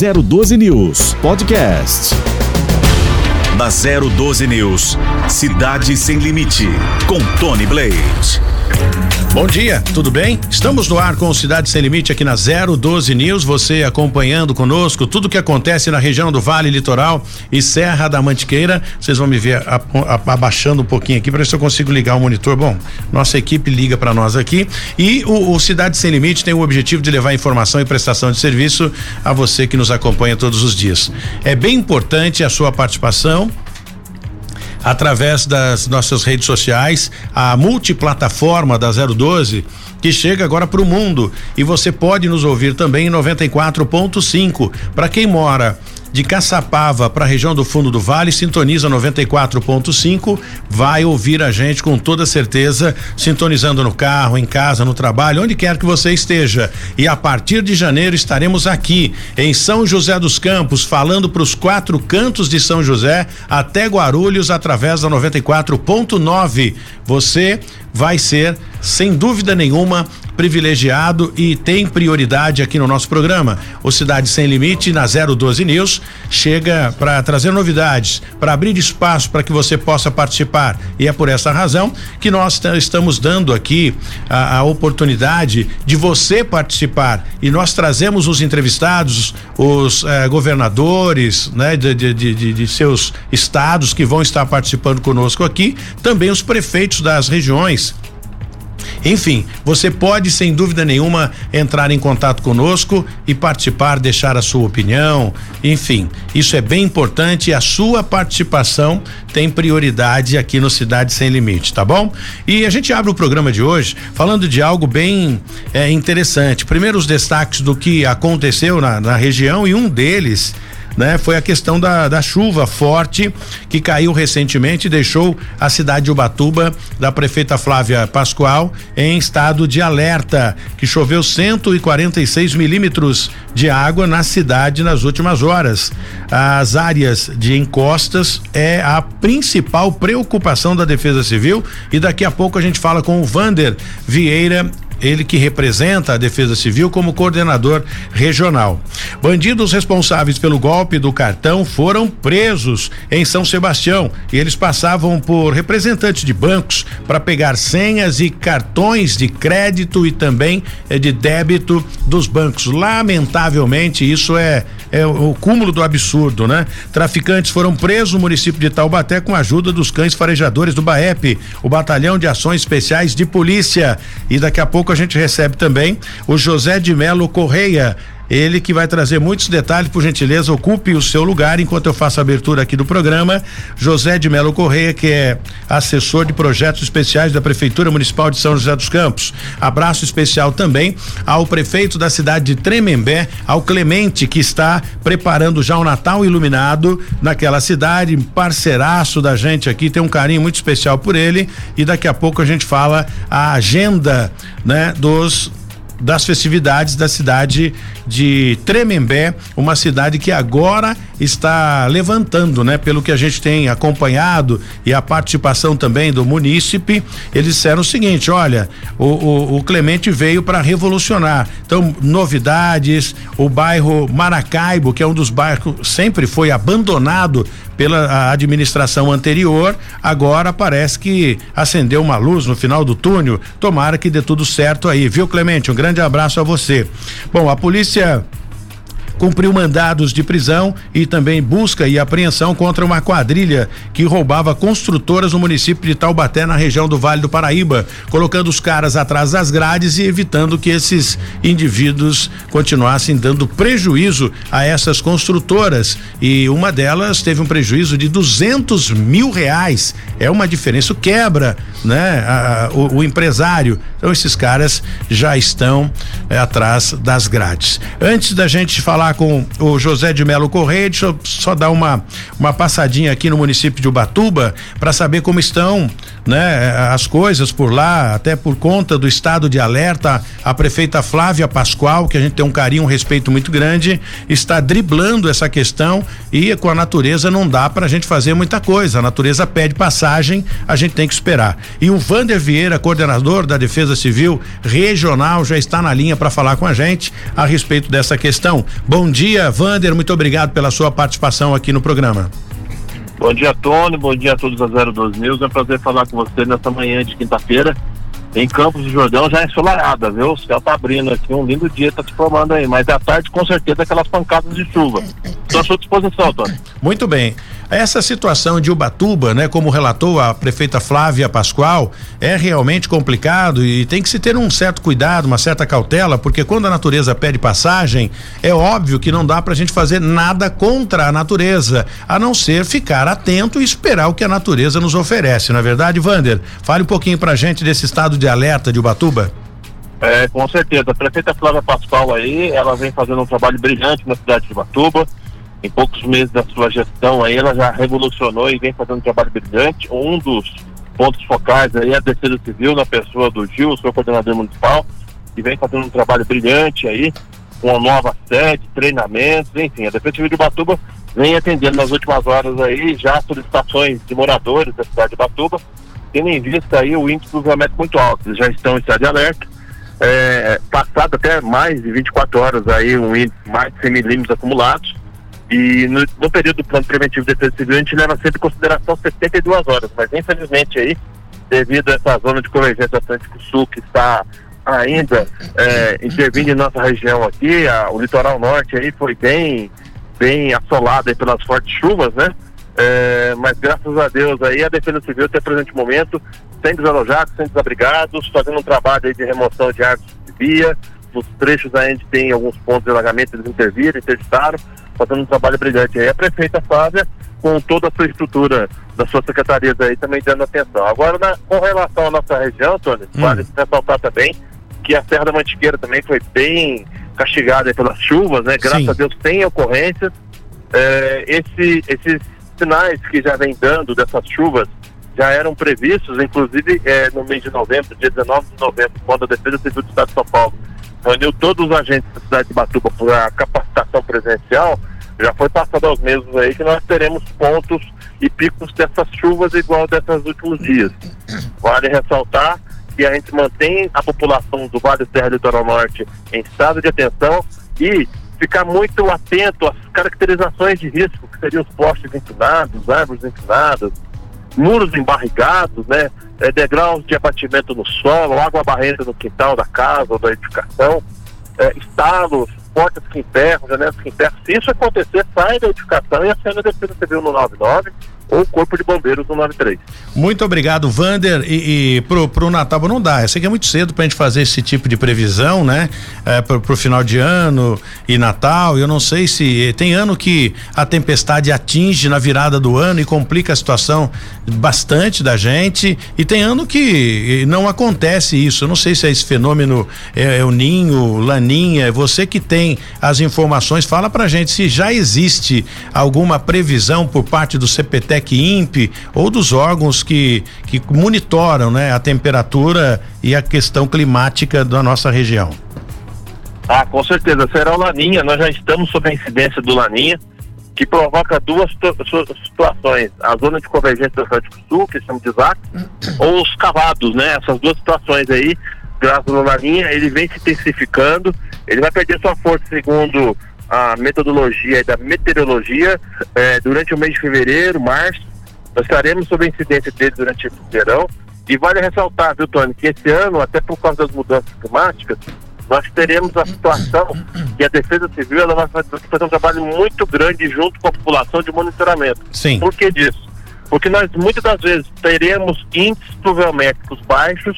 012 News Podcast. Na 012 News, Cidade Sem Limite, com Tony Blade. Bom dia, tudo bem? Estamos no ar com Cidade Sem Limite aqui na 012 News. Você acompanhando conosco tudo que acontece na região do Vale Litoral e Serra da Mantiqueira. Vocês vão me ver abaixando um pouquinho aqui para ver se eu consigo ligar o monitor. Bom, nossa equipe liga para nós aqui. E o, o Cidade Sem Limite tem o objetivo de levar informação e prestação de serviço a você que nos acompanha todos os dias. É bem importante a sua participação através das nossas redes sociais, a multiplataforma da 012 que chega agora para o mundo. E você pode nos ouvir também em 94.5 para quem mora de Caçapava para a região do fundo do Vale, sintoniza 94.5, vai ouvir a gente com toda certeza, sintonizando no carro, em casa, no trabalho, onde quer que você esteja. E a partir de janeiro estaremos aqui em São José dos Campos, falando para os quatro cantos de São José até Guarulhos através da 94.9. Você vai ser, sem dúvida nenhuma, privilegiado e tem prioridade aqui no nosso programa. O Cidade Sem Limite, na 012 News, chega para trazer novidades, para abrir espaço para que você possa participar. E é por essa razão que nós estamos dando aqui a, a oportunidade de você participar. E nós trazemos os entrevistados, os eh, governadores, né, de, de, de, de seus estados que vão estar participando conosco aqui, também os prefeitos das regiões enfim, você pode, sem dúvida nenhuma, entrar em contato conosco e participar, deixar a sua opinião. Enfim, isso é bem importante a sua participação tem prioridade aqui no Cidade Sem Limite, tá bom? E a gente abre o programa de hoje falando de algo bem é, interessante. Primeiro, os destaques do que aconteceu na, na região e um deles né? Foi a questão da, da chuva forte que caiu recentemente e deixou a cidade de Ubatuba, da prefeita Flávia Pascoal, em estado de alerta, que choveu 146 milímetros de água na cidade nas últimas horas. As áreas de encostas é a principal preocupação da Defesa Civil e daqui a pouco a gente fala com o Vander Vieira ele que representa a Defesa Civil como coordenador regional. Bandidos responsáveis pelo golpe do cartão foram presos em São Sebastião e eles passavam por representantes de bancos para pegar senhas e cartões de crédito e também eh, de débito dos bancos. Lamentavelmente, isso é, é o cúmulo do absurdo, né? Traficantes foram presos no município de Taubaté com a ajuda dos cães farejadores do BAEP, o Batalhão de Ações Especiais de Polícia. E daqui a pouco pouco a gente recebe também o José de Melo Correia. Ele que vai trazer muitos detalhes, por gentileza, ocupe o seu lugar enquanto eu faço a abertura aqui do programa. José de Melo Correia, que é assessor de projetos especiais da Prefeitura Municipal de São José dos Campos. Abraço especial também ao prefeito da cidade de Tremembé, ao Clemente, que está preparando já o Natal iluminado naquela cidade, parceiraço da gente aqui, tem um carinho muito especial por ele e daqui a pouco a gente fala a agenda, né, dos das festividades da cidade de Tremembé, uma cidade que agora está levantando, né? Pelo que a gente tem acompanhado e a participação também do munícipe, eles disseram o seguinte: olha, o, o, o Clemente veio para revolucionar. Então, novidades, o bairro Maracaibo, que é um dos bairros sempre foi abandonado pela administração anterior, agora parece que acendeu uma luz no final do túnel. Tomara que dê tudo certo aí, viu, Clemente? Um grande abraço a você. Bom, a polícia cumpriu mandados de prisão e também busca e apreensão contra uma quadrilha que roubava construtoras no município de Taubaté, na região do Vale do Paraíba, colocando os caras atrás das grades e evitando que esses indivíduos continuassem dando prejuízo a essas construtoras. E uma delas teve um prejuízo de 200 mil reais. É uma diferença, quebra, né? A, a, o, o, empresário. Então esses caras já estão é, atrás das grades. Antes da gente falar com o José de Melo Correia. Deixa eu só dar uma, uma passadinha aqui no município de Ubatuba para saber como estão né, as coisas por lá, até por conta do estado de alerta. A prefeita Flávia Pascoal, que a gente tem um carinho, um respeito muito grande, está driblando essa questão e com a natureza não dá para a gente fazer muita coisa. A natureza pede passagem, a gente tem que esperar. E o Vander Vieira, coordenador da Defesa Civil Regional, já está na linha para falar com a gente a respeito dessa questão. Bom Bom dia, Vander, muito obrigado pela sua participação aqui no programa. Bom dia, Tony, bom dia a todos da 012 News. É um prazer falar com você nessa manhã de quinta-feira. Em Campos do Jordão já é ensolarada, viu? O céu tá abrindo aqui, um lindo dia tá se formando aí, mas à tarde com certeza aquelas pancadas de chuva. Estou à sua disposição, Tony. Muito bem. Essa situação de Ubatuba, né, como relatou a prefeita Flávia Pascoal, é realmente complicado e tem que se ter um certo cuidado, uma certa cautela, porque quando a natureza pede passagem, é óbvio que não dá pra gente fazer nada contra a natureza, a não ser ficar atento e esperar o que a natureza nos oferece, não é verdade, Vander? Fale um pouquinho pra gente desse estado de alerta de Ubatuba. É, com certeza. A prefeita Flávia Pascoal aí, ela vem fazendo um trabalho brilhante na cidade de Ubatuba em poucos meses da sua gestão aí, ela já revolucionou e vem fazendo um trabalho brilhante. Um dos pontos focais aí é a Defesa Civil, na pessoa do Gil, seu coordenador municipal, que vem fazendo um trabalho brilhante aí, com uma nova sede, treinamentos, enfim, a Defesa Civil de Batuba vem atendendo nas últimas horas aí já solicitações de moradores da cidade de Batuba, tendo em vista aí o índice do vazamento muito alto, eles já estão em estado de alerta, é, passado até mais de 24 horas aí um índice mais de 100 milímetros acumulados, e no, no, período do plano preventivo de defesa civil, a gente leva sempre em consideração 72 horas, mas infelizmente aí, devido a essa zona de convergência Atlântico Sul que está ainda é, intervindo em nossa região aqui, a, o litoral norte aí foi bem, bem assolado pelas fortes chuvas, né? É, mas graças a Deus aí a Defesa Civil até presente momento, sem desalojados, sem desabrigados, fazendo um trabalho aí de remoção de árvores de via, nos trechos ainda tem alguns pontos de alagamento, eles interviram, interditaram, fazendo um trabalho brilhante aí. A prefeita Flávia, com toda a sua estrutura das suas secretarias aí, também dando atenção. Agora, na, com relação à nossa região, Tony, hum. vale ressaltar também que a Serra da Mantiqueira também foi bem castigada pelas chuvas, né? Graças Sim. a Deus tem ocorrências. É, esse, esses sinais que já vem dando dessas chuvas já eram previstos, inclusive é, no mês de novembro, dia 19 de novembro, quando a Defesa Civil do Estado de São Paulo reuniu todos os agentes da cidade de Batuba para capacitação presencial, já foi passado aos meses aí que nós teremos pontos e picos dessas chuvas igual desses últimos dias. Vale ressaltar que a gente mantém a população do Vale Serra Litoral Norte em estado de atenção e ficar muito atento às caracterizações de risco, que seriam os postes inclinados, árvores inclinadas, muros embarrigados, né? É, degraus de abatimento no solo, água barrenta no quintal da casa ou da edificação, é, estalos, portas que emperram, janelas que emperram. Se isso acontecer, sai da edificação e aciona a Defesa Civil no 99 ou Corpo de Bombeiros no 93. Muito obrigado, Vander. E, e pro, pro Natal não dá. Eu sei que é muito cedo pra gente fazer esse tipo de previsão, né? É, pro, pro final de ano e Natal. Eu não sei se tem ano que a tempestade atinge na virada do ano e complica a situação bastante da gente. E tem ano que não acontece isso. Eu não sei se é esse fenômeno é, é o ninho, laninha. É você que tem as informações, fala pra gente se já existe alguma previsão por parte do CPT INPE ou dos órgãos que, que monitoram né, a temperatura e a questão climática da nossa região. Ah, com certeza. Será o Laninha, nós já estamos sob a incidência do Laninha, que provoca duas situações. A zona de convergência do Atlântico Sul, que chama de ZAC, ou os cavados, né? Essas duas situações aí, graças ao Laninha, ele vem se intensificando, ele vai perder sua força segundo a metodologia da meteorologia é, durante o mês de fevereiro, março. Nós estaremos sob a incidência dele durante o verão. E vale ressaltar, viu, Tony, que esse ano, até por causa das mudanças climáticas, nós teremos a situação que a Defesa Civil ela vai fazer um trabalho muito grande junto com a população de monitoramento. Sim. Por que disso? Porque nós muitas das vezes teremos índices pluviométricos baixos,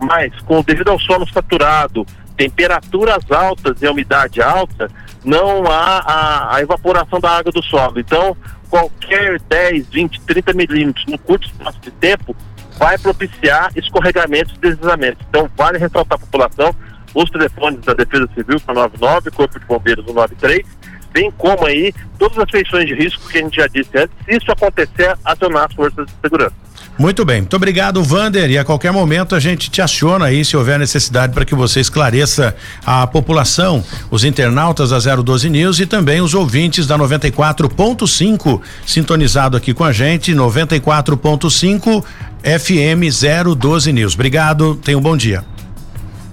mas com devido ao solo saturado, temperaturas altas e umidade alta, não há a, a, evaporação da água do solo. Então, qualquer 10, 20, 30 milímetros no curto espaço de tempo vai propiciar escorregamentos e deslizamentos. Então, vale ressaltar a população os telefones da Defesa Civil para 99, Corpo de Bombeiros 193, bem como aí todas as feições de risco que a gente já disse antes, se isso acontecer, acionar as forças de segurança. Muito bem, muito obrigado, Vander. E a qualquer momento a gente te aciona aí se houver necessidade para que você esclareça a população, os internautas da 012 News e também os ouvintes da 94.5 sintonizado aqui com a gente, 94.5 FM 012 News. Obrigado, tenha um bom dia.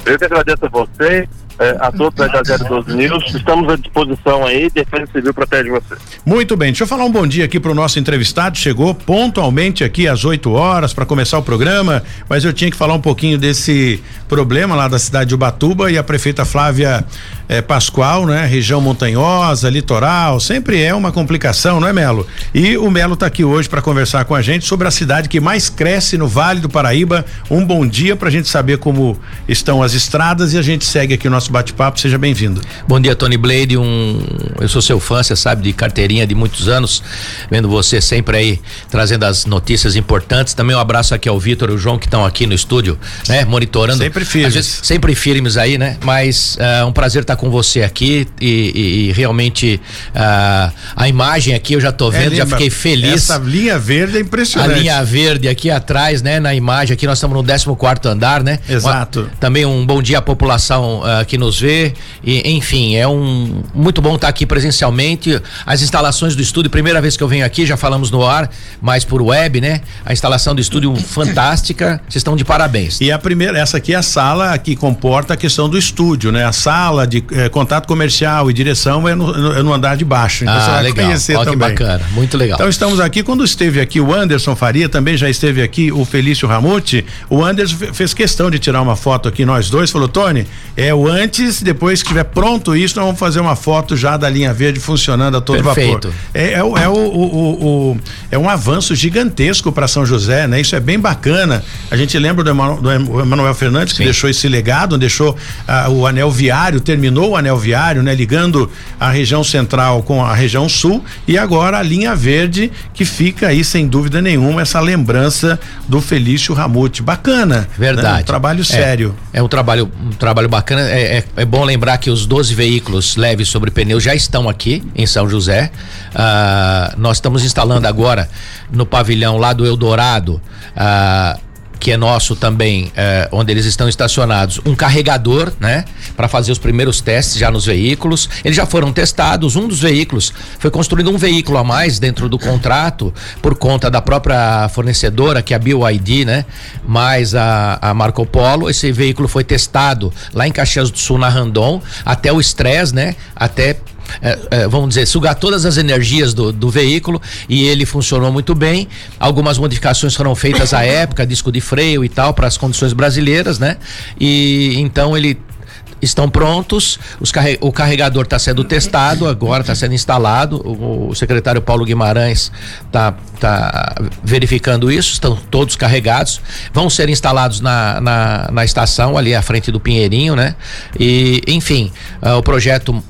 Eu que agradeço a você é, a todos da 012 News. Estamos à disposição aí, Defesa Civil protege você. Muito bem, deixa eu falar um bom dia aqui para o nosso entrevistado. Chegou pontualmente aqui às 8 horas para começar o programa, mas eu tinha que falar um pouquinho desse problema lá da cidade de Ubatuba e a prefeita Flávia eh, Pascoal, né? Região montanhosa, litoral, sempre é uma complicação, não é, Melo? E o Melo está aqui hoje para conversar com a gente sobre a cidade que mais cresce no Vale do Paraíba. Um bom dia para a gente saber como estão as estradas e a gente segue aqui o nosso bate-papo. Seja bem-vindo. Bom dia, Tony Blade. Um, eu sou seu fã, você sabe, de carteirinha de muitos anos, vendo você sempre aí trazendo as notícias importantes. Também um abraço aqui ao Vitor e o João que estão aqui no estúdio, né? Monitorando. Sempre firmes. Vezes, sempre firmes aí, né? Mas é uh, um prazer estar com você aqui e, e, e realmente uh, a imagem aqui eu já tô vendo, é, já fiquei feliz. Essa linha verde é impressionante. A linha verde aqui atrás, né? Na imagem aqui nós estamos no 14 quarto andar, né? Exato. Uma, também um bom dia à população uh, que nos vê e enfim, é um muito bom estar aqui presencialmente. As instalações do estúdio, primeira vez que eu venho aqui, já falamos no ar, mas por web, né? A instalação do estúdio fantástica. Vocês estão de parabéns. E a primeira, essa aqui é a sala que comporta a questão do estúdio, né? A sala de eh, contato comercial e direção é no, é no andar de baixo. Então ah, você vai legal. conhecer Ó, também. Que bacana, muito legal. Então estamos aqui, quando esteve aqui o Anderson Faria, também já esteve aqui o Felício Ramute, o Anderson fez questão de tirar uma foto aqui, nós dois, falou, Tony, é o antes, depois que estiver pronto isso, nós vamos fazer uma foto já da linha verde funcionando a todo Perfeito. vapor. É, é, o, é, o, o, o, é um avanço gigantesco para São José, né? Isso é bem bacana. A gente lembra do Emanuel Fernandes, que Sim. deixou esse legado, deixou ah, o anel viário, terminou o anel viário, né? Ligando a região central com a região sul e agora a linha verde que fica aí sem dúvida nenhuma essa lembrança do Felício Ramute. Bacana. Né? Verdade. Né? Um trabalho é, sério. É um trabalho, um trabalho bacana. É, é, é, bom lembrar que os 12 veículos leves sobre pneu já estão aqui em São José. Uh, nós estamos instalando agora no pavilhão lá do Eldorado. Uh, que é nosso também, é, onde eles estão estacionados, um carregador, né? Para fazer os primeiros testes já nos veículos. Eles já foram testados. Um dos veículos foi construído um veículo a mais dentro do contrato por conta da própria fornecedora, que é a BioID, né? Mais a, a Marco Polo. Esse veículo foi testado lá em Caxias do Sul, na Randon, até o estresse, né? Até é, é, vamos dizer, sugar todas as energias do, do, veículo e ele funcionou muito bem. Algumas modificações foram feitas à época, disco de freio e tal, para as condições brasileiras, né? E então ele estão prontos, carre... o carregador está sendo testado, agora está sendo instalado. O, o, secretário Paulo Guimarães está tá verificando isso, estão todos carregados. Vão ser instalados na, na, na, estação, ali à frente do Pinheirinho, né? E, enfim, uh, o projeto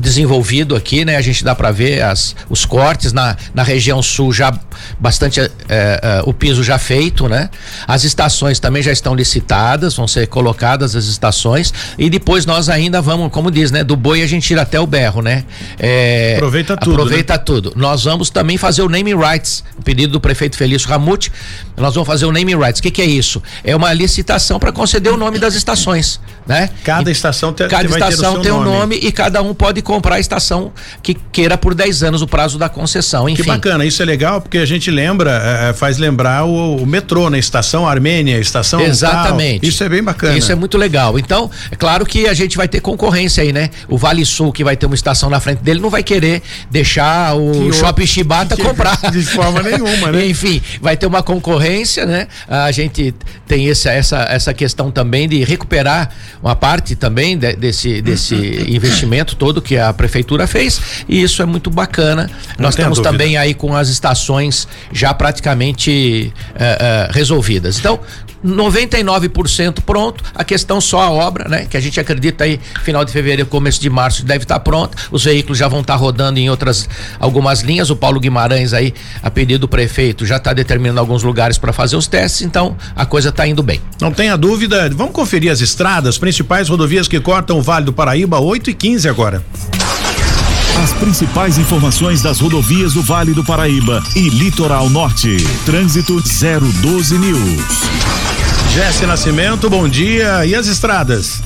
desenvolvido aqui, né? A gente dá para ver as, os cortes na, na região sul já bastante é, é, o piso já feito, né? As estações também já estão licitadas, vão ser colocadas as estações e depois nós ainda vamos, como diz, né? Do boi a gente tira até o berro, né? É, aproveita tudo. Aproveita né? tudo. Nós vamos também fazer o name rights, pedido do prefeito Felício Ramute. Nós vamos fazer o name rights. O que, que é isso? É uma licitação para conceder o nome das estações, né? Cada estação tem, cada estação tem um nome. nome e cada um pode comprar a estação que queira por 10 anos o prazo da concessão. Enfim. Que bacana, isso é legal porque a gente lembra, é, é, faz lembrar o, o, metrô, né? Estação Armênia, estação. Exatamente. Tal. Isso é bem bacana. Isso é muito legal. Então, é claro que a gente vai ter concorrência aí, né? O Vale Sul, que vai ter uma estação na frente dele, não vai querer deixar o que Shopping Chibata comprar. De forma nenhuma, né? Enfim, vai ter uma concorrência, né? A gente tem essa, essa, essa questão também de recuperar uma parte também de, desse, desse investimento todo que a prefeitura fez e isso é muito bacana. Não Nós temos também aí com as estações já praticamente uh, uh, resolvidas. Então, 99% pronto, a questão só a obra, né? Que a gente acredita aí final de fevereiro, começo de março deve estar tá pronta. Os veículos já vão estar tá rodando em outras algumas linhas. O Paulo Guimarães aí, a pedido do prefeito, já está determinando alguns lugares para fazer os testes, então a coisa está indo bem. Não tenha dúvida, vamos conferir as estradas, principais rodovias que cortam o Vale do Paraíba, 8 e 15 agora. As principais informações das rodovias do Vale do Paraíba e Litoral Norte. Trânsito 012 News. Jesse Nascimento, bom dia. E as estradas?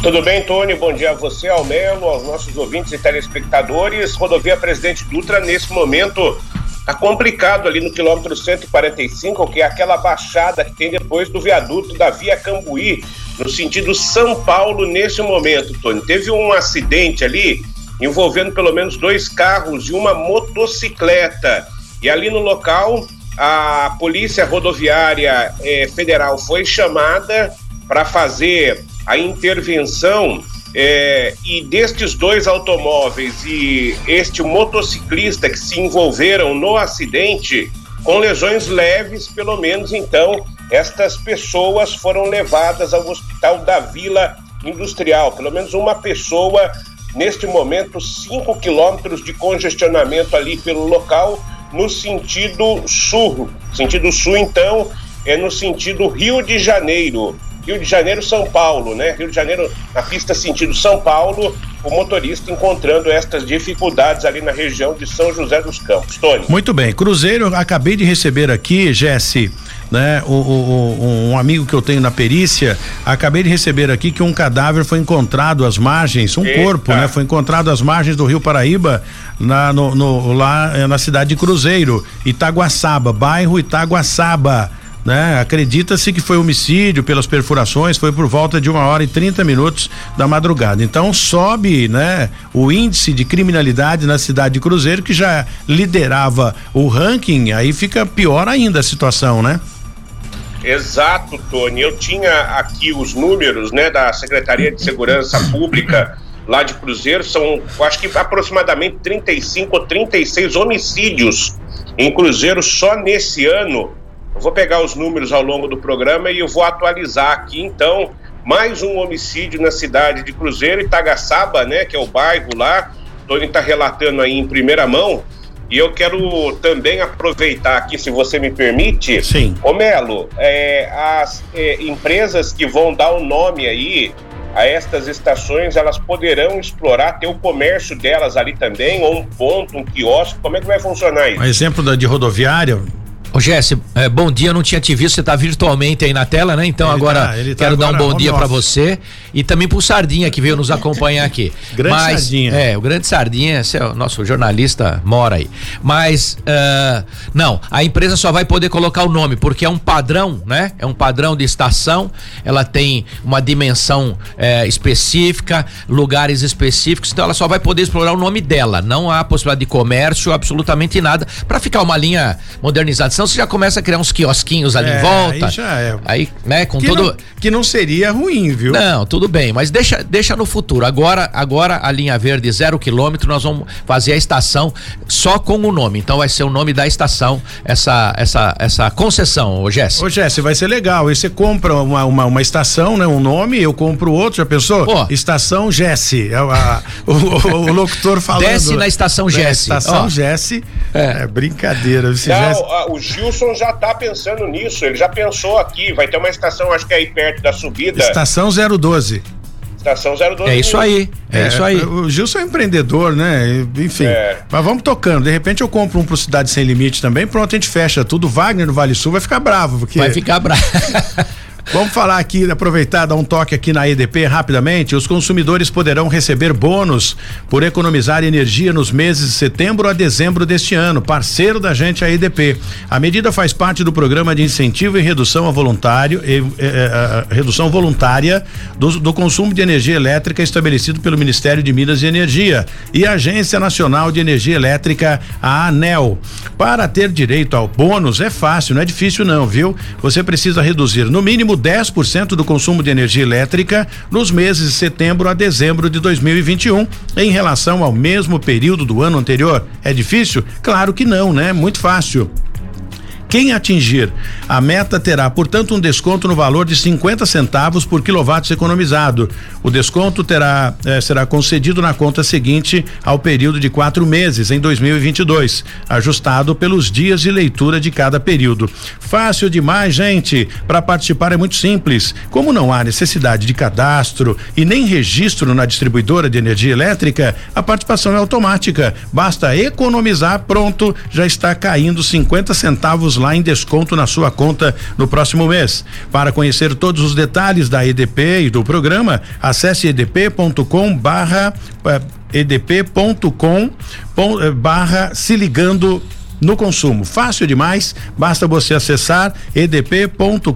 Tudo bem, Tony? Bom dia a você, ao Melo, aos nossos ouvintes e telespectadores. Rodovia Presidente Dutra, nesse momento, tá complicado ali no quilômetro 145, que é aquela baixada que tem depois do viaduto da Via Cambuí no sentido São Paulo nesse momento, Tony. Teve um acidente ali envolvendo pelo menos dois carros e uma motocicleta. E ali no local, a Polícia Rodoviária eh, Federal foi chamada para fazer a intervenção eh, e destes dois automóveis e este motociclista que se envolveram no acidente com lesões leves, pelo menos então estas pessoas foram levadas ao hospital da Vila Industrial. Pelo menos uma pessoa neste momento 5 quilômetros de congestionamento ali pelo local no sentido sul. Sentido sul, então, é no sentido Rio de Janeiro. Rio de Janeiro, São Paulo, né? Rio de Janeiro, na pista sentido São Paulo, o motorista encontrando estas dificuldades ali na região de São José dos Campos. Tony. Muito bem. Cruzeiro, acabei de receber aqui, Jesse, né? O, o, um amigo que eu tenho na perícia, acabei de receber aqui que um cadáver foi encontrado às margens, um Eita. corpo, né? Foi encontrado às margens do Rio Paraíba, na, no, no, lá eh, na cidade de Cruzeiro, Itaguaçaba, bairro Itaguaçaba. Né? Acredita-se que foi homicídio pelas perfurações, foi por volta de uma hora e 30 minutos da madrugada. Então sobe, né, o índice de criminalidade na cidade de Cruzeiro, que já liderava o ranking, aí fica pior ainda a situação, né? Exato, Tony. Eu tinha aqui os números, né, da Secretaria de Segurança Pública lá de Cruzeiro, são, acho que aproximadamente 35 ou 36 homicídios em Cruzeiro só nesse ano. Eu vou pegar os números ao longo do programa e eu vou atualizar aqui, então, mais um homicídio na cidade de Cruzeiro, Itagaçaba, né, que é o bairro lá. Tony está relatando aí em primeira mão. E eu quero também aproveitar aqui, se você me permite. Sim. Ô Melo, é, as é, empresas que vão dar o nome aí a estas estações, elas poderão explorar, ter o comércio delas ali também, ou um ponto, um quiosque, como é que vai funcionar isso? Um exemplo da, de rodoviária, Ô Jesse, é, bom dia, não tinha te visto, você está virtualmente aí na tela, né? Então ele agora tá, tá quero agora dar um bom dia para você e também pro Sardinha que veio nos acompanhar aqui. grande Mas, Sardinha. É, o grande Sardinha, esse é o nosso jornalista, mora aí. Mas, uh, não, a empresa só vai poder colocar o nome, porque é um padrão, né? É um padrão de estação, ela tem uma dimensão é, específica, lugares específicos, então ela só vai poder explorar o nome dela, não há possibilidade de comércio, absolutamente nada, para ficar uma linha modernizada senão você já começa a criar uns quiosquinhos ali é, em volta. Aí já é. Aí, né, com que todo. Não, que não seria ruim, viu? Não, tudo bem, mas deixa, deixa no futuro. Agora, agora a linha verde zero quilômetro, nós vamos fazer a estação só com o nome. Então vai ser o nome da estação, essa, essa, essa concessão, ô Jesse. Ô Jesse, vai ser legal. Aí você compra uma, uma, uma, estação, né? Um nome, eu compro outro, já pensou? Pô. Estação Jesse. É a, o, o, o, locutor falando. Desce na estação Jesse. Estação Jesse. É. é brincadeira. Não, Jesse... o Gilson já está pensando nisso, ele já pensou aqui, vai ter uma estação, acho que é aí perto da subida. Estação 012. Estação 012. É isso aí, é, é, isso aí. O Gilson é empreendedor, né? Enfim. É. Mas vamos tocando. De repente eu compro um pro Cidade Sem Limite também, pronto, a gente fecha tudo. Wagner no Vale Sul vai ficar bravo. Porque... Vai ficar bravo. Vamos falar aqui, aproveitar, dar um toque aqui na EDP rapidamente. Os consumidores poderão receber bônus por economizar energia nos meses de setembro a dezembro deste ano. Parceiro da gente, a EDP. A medida faz parte do programa de incentivo e redução a voluntário, e, redução voluntária do, do consumo de energia elétrica estabelecido pelo Ministério de Minas e Energia e a Agência Nacional de Energia Elétrica, a ANEL. Para ter direito ao bônus é fácil, não é difícil não, viu? Você precisa reduzir no mínimo 10% do consumo de energia elétrica nos meses de setembro a dezembro de 2021 em relação ao mesmo período do ano anterior. É difícil? Claro que não, né? Muito fácil. Quem atingir a meta terá, portanto, um desconto no valor de 50 centavos por quilowatt economizado. O desconto terá eh, será concedido na conta seguinte ao período de quatro meses em 2022, ajustado pelos dias de leitura de cada período. Fácil demais, gente. Para participar é muito simples. Como não há necessidade de cadastro e nem registro na distribuidora de energia elétrica, a participação é automática. Basta economizar, pronto, já está caindo 50 centavos lá em desconto na sua conta no próximo mês. Para conhecer todos os detalhes da EDP e do programa, acesse edp.com barra eh, edp.com eh, barra se ligando no consumo. Fácil demais, basta você acessar edp.com.br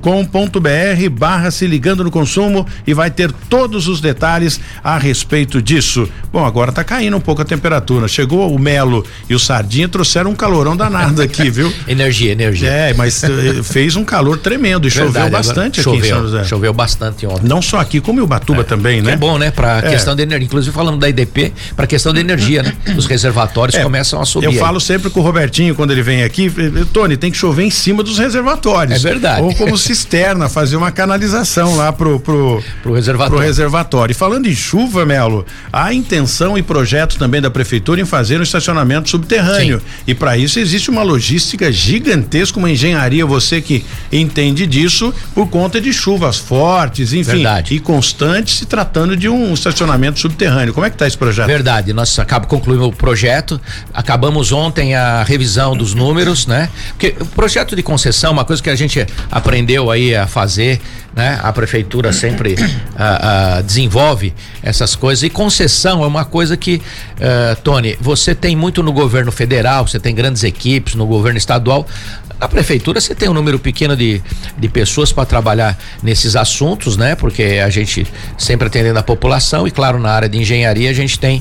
barra se ligando no consumo e vai ter todos os detalhes a respeito disso. Bom, agora tá caindo um pouco a temperatura. Chegou o Melo e o Sardinha trouxeram um calorão danado aqui, viu? energia, energia. É, mas eh, fez um calor tremendo e Verdade, choveu bastante choveu, aqui em São José. Choveu bastante ontem. Não só aqui, como em Ubatuba é, também, né? É bom, né? Pra é. questão de energia. Inclusive falando da EDP, pra questão de energia, né? Os reservatórios é, começam a subir. Eu aí. falo sempre com o Robertinho quando ele vem aqui, Tony, tem que chover em cima dos reservatórios. É verdade. Ou como cisterna, fazer uma canalização lá pro, pro, pro reservatório. Pro reservatório. E falando em chuva, Melo, há intenção e projeto também da prefeitura em fazer um estacionamento subterrâneo. Sim. E para isso existe uma logística gigantesca, uma engenharia, você que entende disso, por conta de chuvas fortes, enfim, Verdade. e constantes, se tratando de um estacionamento subterrâneo. Como é que está esse projeto? Verdade, nós acabamos concluindo o projeto, acabamos ontem a revisão dos números, né? Porque o projeto de concessão, uma coisa que a gente aprendeu aí a fazer, né? A prefeitura sempre a, a, desenvolve essas coisas e concessão é uma coisa que, uh, Tony, você tem muito no governo federal, você tem grandes equipes no governo estadual, na prefeitura você tem um número pequeno de, de pessoas para trabalhar nesses assuntos, né? Porque a gente sempre atendendo a população e claro na área de engenharia a gente tem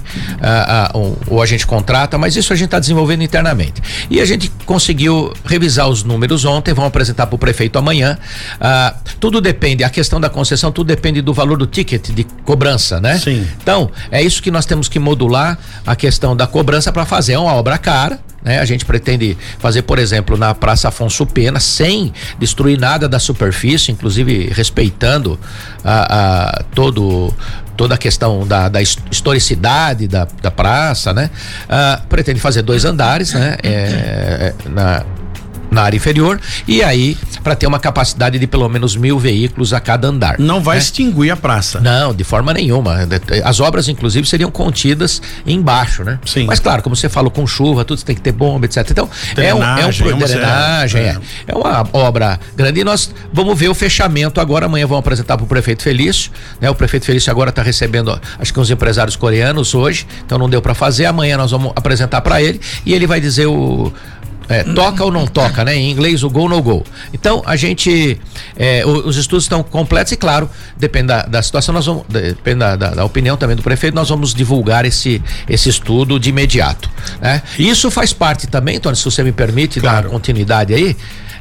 um, ou a gente contrata, mas isso a gente está desenvolvendo internamente. E a gente conseguiu revisar os números ontem, vamos apresentar para o prefeito amanhã. Tudo depende, a questão da concessão, tudo depende do valor do ticket de cobrança, né? Sim. Então é isso que nós temos que modular a questão da cobrança para fazer uma obra cara né? A gente pretende fazer, por exemplo, na Praça Afonso Pena, sem destruir nada da superfície, inclusive respeitando a, a todo toda a questão da, da historicidade da, da praça, né? Uh, pretende fazer dois andares, né? É, é na, na área inferior e aí para ter uma capacidade de pelo menos mil veículos a cada andar. Não vai né? extinguir a praça. Não, de forma nenhuma. As obras, inclusive, seriam contidas embaixo, né? Sim. Mas claro, como você falou, com chuva, tudo tem que ter bomba, etc. Então, é um, é um é drenagem, é. é uma obra grande e nós vamos ver o fechamento agora. Amanhã vamos apresentar para o prefeito Felício, né? O prefeito Felício agora está recebendo, acho que uns empresários coreanos hoje, então não deu para fazer. Amanhã nós vamos apresentar para ele e ele vai dizer o é, toca ou não toca, né? Em inglês, o gol no gol. Então, a gente. É, os estudos estão completos e, claro, depende da, da situação, nós vamos. Depende da, da, da, opinião também do prefeito, nós vamos divulgar esse, esse estudo de imediato. Né? Isso faz parte também, Tony, se você me permite claro. dar continuidade aí.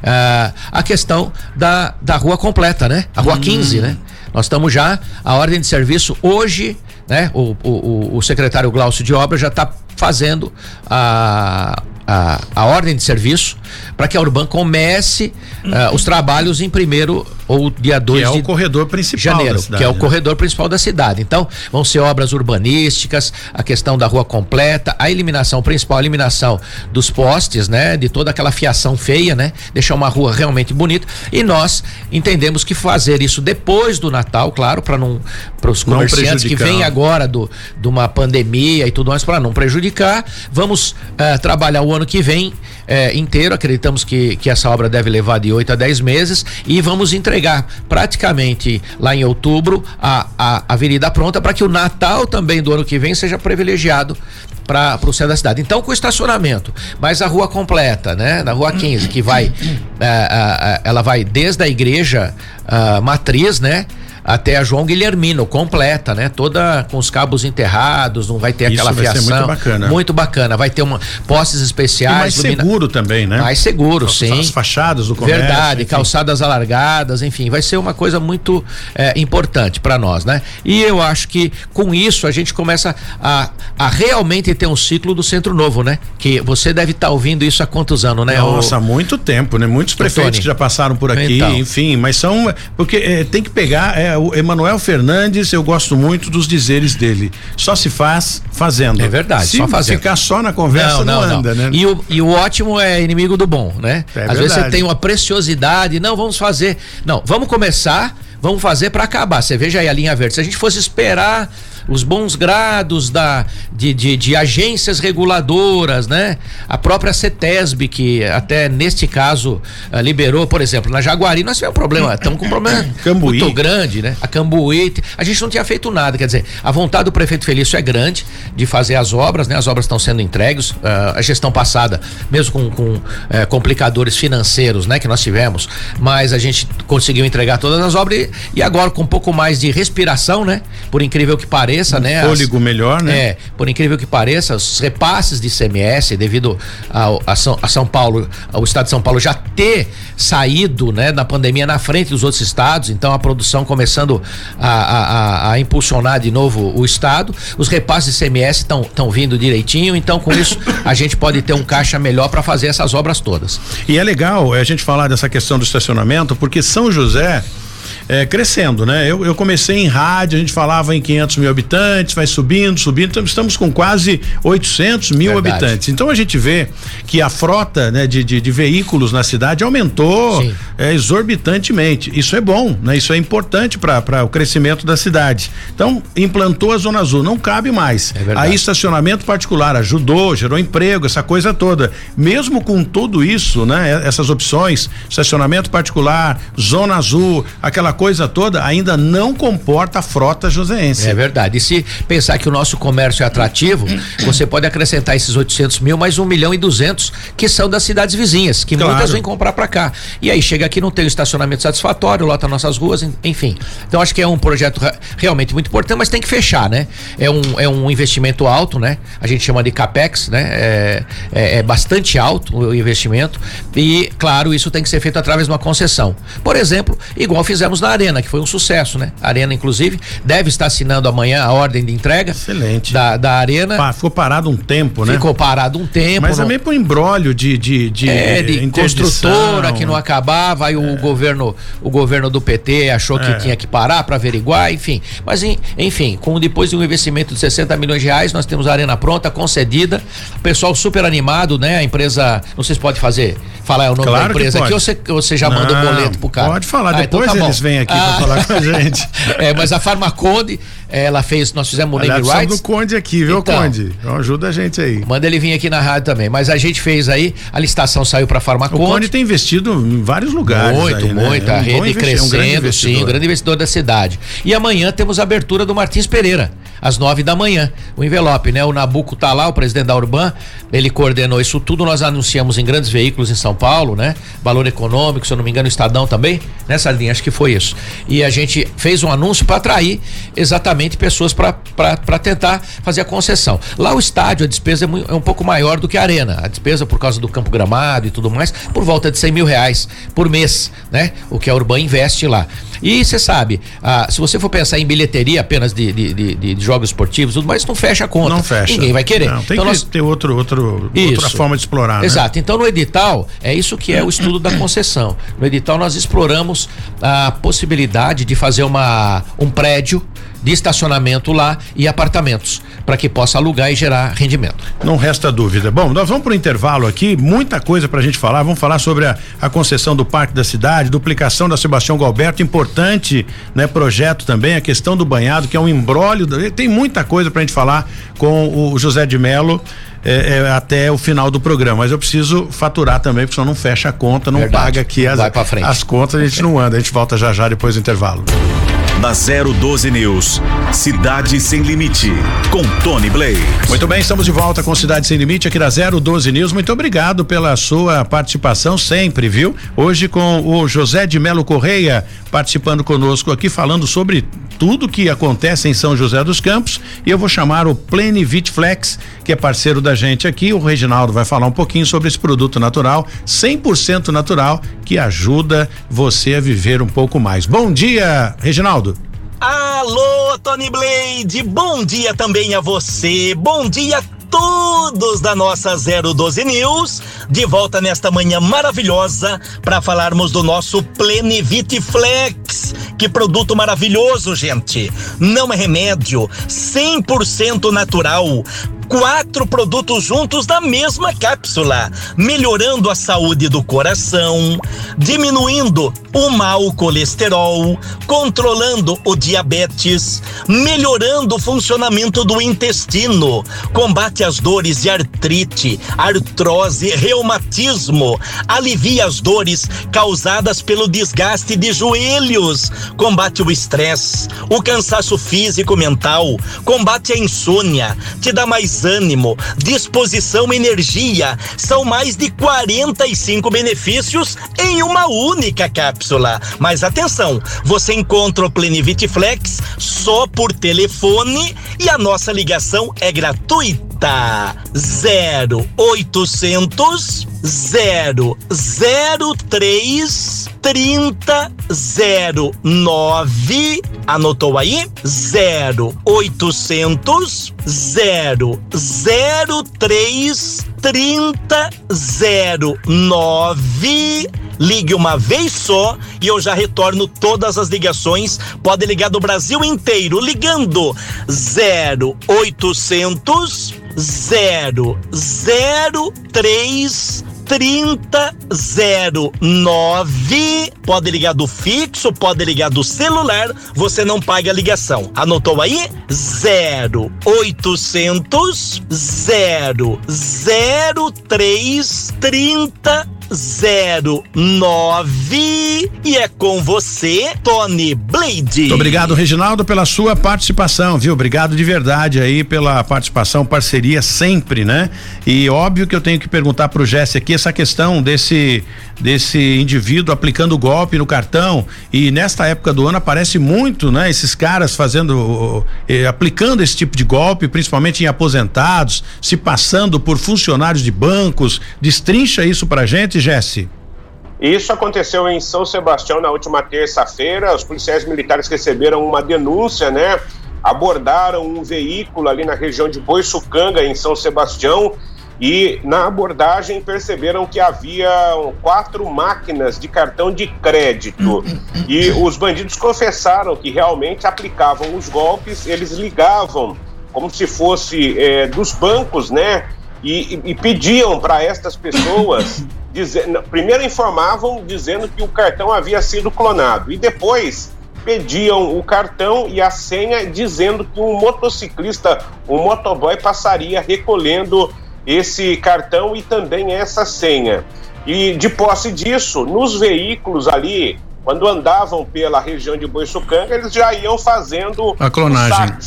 Uh, a questão da, da rua completa, né? A rua hum. 15, né? Nós estamos já, a ordem de serviço hoje, né? O, o, o secretário Glaucio de Obra já está fazendo a, a, a ordem de serviço para que a Urban comece uh, os trabalhos em primeiro ou dia 2 de é o corredor principal janeiro, cidade, que é o né? corredor principal da cidade. Então, vão ser obras urbanísticas, a questão da rua completa, a eliminação principal, a eliminação dos postes, né, de toda aquela fiação feia, né, deixar uma rua realmente bonita. E nós entendemos que fazer isso depois do Natal, claro, para não para os comerciantes que vêm agora do de uma pandemia e tudo mais para não prejudicar, vamos uh, trabalhar o ano que vem uh, inteiro. Acreditamos que que essa obra deve levar de 8 a 10 meses e vamos entregar praticamente lá em outubro a, a avenida pronta para que o Natal também do ano que vem seja privilegiado para o centro da cidade. Então, com estacionamento, mas a rua completa, né? Na rua 15, que vai, é, é, ela vai desde a igreja uh, matriz, né? Até a João Guilhermino, completa, né? Toda com os cabos enterrados, não vai ter Isso aquela vai fiação. muito bacana. Muito bacana. Vai ter uma postes especiais. E mais lumina... seguro também, né? Mais seguro, as, sim. As fachadas do comércio. Verdade, enfim. calçadas alargadas, enfim, vai ser uma coisa muito é, importante para nós, né? E eu acho que com isso a gente começa a, a realmente ter um ciclo do Centro Novo, né? Que você deve estar tá ouvindo isso há quantos anos, né? Nossa, há muito tempo, né? Muitos prefeitos que já passaram por aqui, então. enfim, mas são porque é, tem que pegar é, o Emanuel Fernandes, eu gosto muito dos dizeres dele. Só se faz fazendo. É verdade, se só fazendo. ficar só na conversa não, não, não anda, não. né? E o, e o ótimo é inimigo do bom, né? É Às verdade. vezes você tem uma preciosidade, não, vamos fazer. Não, vamos começar, vamos fazer para acabar. Você veja aí a linha verde. Se a gente fosse esperar os bons grados da, de, de, de, agências reguladoras, né? A própria CETESB, que até neste caso uh, liberou, por exemplo, na Jaguari, nós tivemos um problema, estamos com um problema Cambuí. muito grande, né? A Cambuí, a gente não tinha feito nada, quer dizer, a vontade do prefeito Felício é grande de fazer as obras, né? As obras estão sendo entregues, uh, a gestão passada, mesmo com, com uh, complicadores financeiros, né? Que nós tivemos, mas a gente conseguiu entregar todas as obras e, e agora com um pouco mais de respiração, né? Por incrível que pareça, um né? Fôlego as, melhor, né? É, por incrível que pareça, os repasses de CMS devido ao, a, São, a São Paulo, ao estado de São Paulo já ter saído, né? Da pandemia na frente dos outros estados, então a produção começando a, a, a impulsionar de novo o estado, os repasses de CMS estão estão vindo direitinho, então com isso a gente pode ter um caixa melhor para fazer essas obras todas. E é legal a gente falar dessa questão do estacionamento, porque São José é, crescendo, né? Eu, eu comecei em rádio, a gente falava em 500 mil habitantes, vai subindo, subindo, então estamos com quase 800 mil Verdade. habitantes. Então a gente vê que a frota né, de, de, de veículos na cidade aumentou é, exorbitantemente. Isso é bom, né? Isso é importante para o crescimento da cidade. Então implantou a Zona Azul, não cabe mais. É Aí estacionamento particular ajudou, gerou emprego, essa coisa toda. Mesmo com tudo isso, né? Essas opções, estacionamento particular, Zona Azul, aquela coisa toda ainda não comporta a frota joseense. É verdade. E se pensar que o nosso comércio é atrativo, você pode acrescentar esses 800 mil mais um milhão e duzentos que são das cidades vizinhas, que claro. muitas vêm comprar para cá. E aí chega aqui não tem o estacionamento satisfatório, lota nossas ruas, enfim. Então acho que é um projeto realmente muito importante, mas tem que fechar, né? É um, é um investimento alto, né? A gente chama de capex, né? É, é, é bastante alto o investimento e claro isso tem que ser feito através de uma concessão. Por exemplo, igual fizemos na Arena, que foi um sucesso, né? A Arena, inclusive, deve estar assinando amanhã a ordem de entrega. Excelente. Da, da Arena. Pa, ficou parado um tempo, né? Ficou parado um tempo. Mas também por embrólio de. de, de, é, de construtora que não acabava, aí é. o governo o governo do PT achou que é. tinha que parar para averiguar, enfim. Mas, enfim, com depois de um investimento de 60 milhões de reais, nós temos a Arena pronta, concedida. O pessoal super animado, né? A empresa. Não sei se pode fazer, falar o nome claro da empresa aqui ou você, você já não, manda o boleto pro cara? Pode falar, ah, depois então tá eles vêm aqui ah. para falar com a gente. é, mas a Farmaconde, ela fez, nós fizemos o name rights. do Conde aqui, viu, então, Conde? Então ajuda a gente aí. Manda ele vir aqui na rádio também, mas a gente fez aí, a licitação saiu para Farmaconde. O Conde tem investido em vários lugares Muito, aí, né? muito, né? a rede crescendo, um sim, um grande investidor da cidade. E amanhã temos a abertura do Martins Pereira às nove da manhã. O envelope, né? O Nabuco tá lá, o presidente da Urban, ele coordenou isso tudo. Nós anunciamos em grandes veículos em São Paulo, né? Valor econômico, se eu não me engano, o Estadão também, né, Sardinha? Acho que foi isso. E a gente fez um anúncio para atrair exatamente pessoas para tentar fazer a concessão. Lá o estádio, a despesa é, é, um pouco maior do que a arena. A despesa por causa do campo gramado e tudo mais, por volta de 100 mil reais por mês, né? O que a Urban investe lá. E você sabe, ah, se você for pensar em bilheteria apenas de, de, de, de jogos esportivos, tudo mais, não fecha a conta. Não fecha. Ninguém vai querer. Não, tem então que nós... ter outro, outro, outra forma de explorar. Né? Exato. Então no edital, é isso que é o estudo da concessão. No edital nós exploramos a possibilidade de fazer uma, um prédio de estacionamento lá e apartamentos, para que possa alugar e gerar rendimento. Não resta dúvida. Bom, nós vamos para o intervalo aqui, muita coisa para a gente falar. Vamos falar sobre a, a, concessão do Parque da Cidade, duplicação da Sebastião Galberto, importante né, projeto também, a questão do banhado, que é um embrólio. Tem muita coisa para a gente falar com o José de Melo. É, é, até o final do programa. Mas eu preciso faturar também, porque senão não fecha a conta, não Verdade. paga aqui as, as contas, a gente não anda. A gente volta já já depois do intervalo na 012 News. Cidade Sem Limite, com Tony Blade. Muito bem, estamos de volta com Cidade Sem Limite aqui na 012 News. Muito obrigado pela sua participação sempre, viu? Hoje com o José de Melo Correia participando conosco aqui, falando sobre tudo que acontece em São José dos Campos. E eu vou chamar o Plenivit Flex, que é parceiro da gente aqui. O Reginaldo vai falar um pouquinho sobre esse produto natural, 100% natural, que ajuda você a viver um pouco mais. Bom dia, Reginaldo. Alô, Tony Blade, bom dia também a você, bom dia a todos da nossa 012 News, de volta nesta manhã maravilhosa para falarmos do nosso Plenivit Flex. Que produto maravilhoso, gente! Não é remédio, 100% natural Quatro produtos juntos na mesma cápsula, melhorando a saúde do coração, diminuindo o mau colesterol, controlando o diabetes, melhorando o funcionamento do intestino, combate as dores de artrite, artrose, reumatismo, alivia as dores causadas pelo desgaste de joelhos, combate o estresse, o cansaço físico mental, combate a insônia, te dá mais ânimo, disposição, energia. São mais de 45 benefícios em uma única cápsula. Mas atenção, você encontra o Plenivit Flex só por telefone e a nossa ligação é gratuita. 0800 003 3009 anotou aí? 0800 003 3009 ligue uma vez só e eu já retorno todas as ligações. Pode ligar do Brasil inteiro ligando 0800 003 3009. Pode ligar do fixo, pode ligar do celular, você não paga a ligação. Anotou aí? 0800 003 3009 09 e é com você, Tony Blade. Muito obrigado, Reginaldo, pela sua participação, viu? Obrigado de verdade aí pela participação, parceria sempre, né? E óbvio que eu tenho que perguntar pro Jesse aqui essa questão desse desse indivíduo aplicando golpe no cartão e nesta época do ano aparece muito, né? Esses caras fazendo, eh, aplicando esse tipo de golpe, principalmente em aposentados, se passando por funcionários de bancos. Destrincha isso pra gente, Jesse. Isso aconteceu em São Sebastião na última terça-feira. Os policiais militares receberam uma denúncia, né? Abordaram um veículo ali na região de Boiçucanga, em São Sebastião, e na abordagem perceberam que havia quatro máquinas de cartão de crédito e os bandidos confessaram que realmente aplicavam os golpes, eles ligavam como se fosse é, dos bancos, né? E, e, e pediam para estas pessoas, dizer, primeiro informavam dizendo que o cartão havia sido clonado e depois pediam o cartão e a senha dizendo que um motociclista, um motoboy passaria recolhendo esse cartão e também essa senha. E de posse disso, nos veículos ali, quando andavam pela região de Boiçucanga, eles já iam fazendo a clonagem.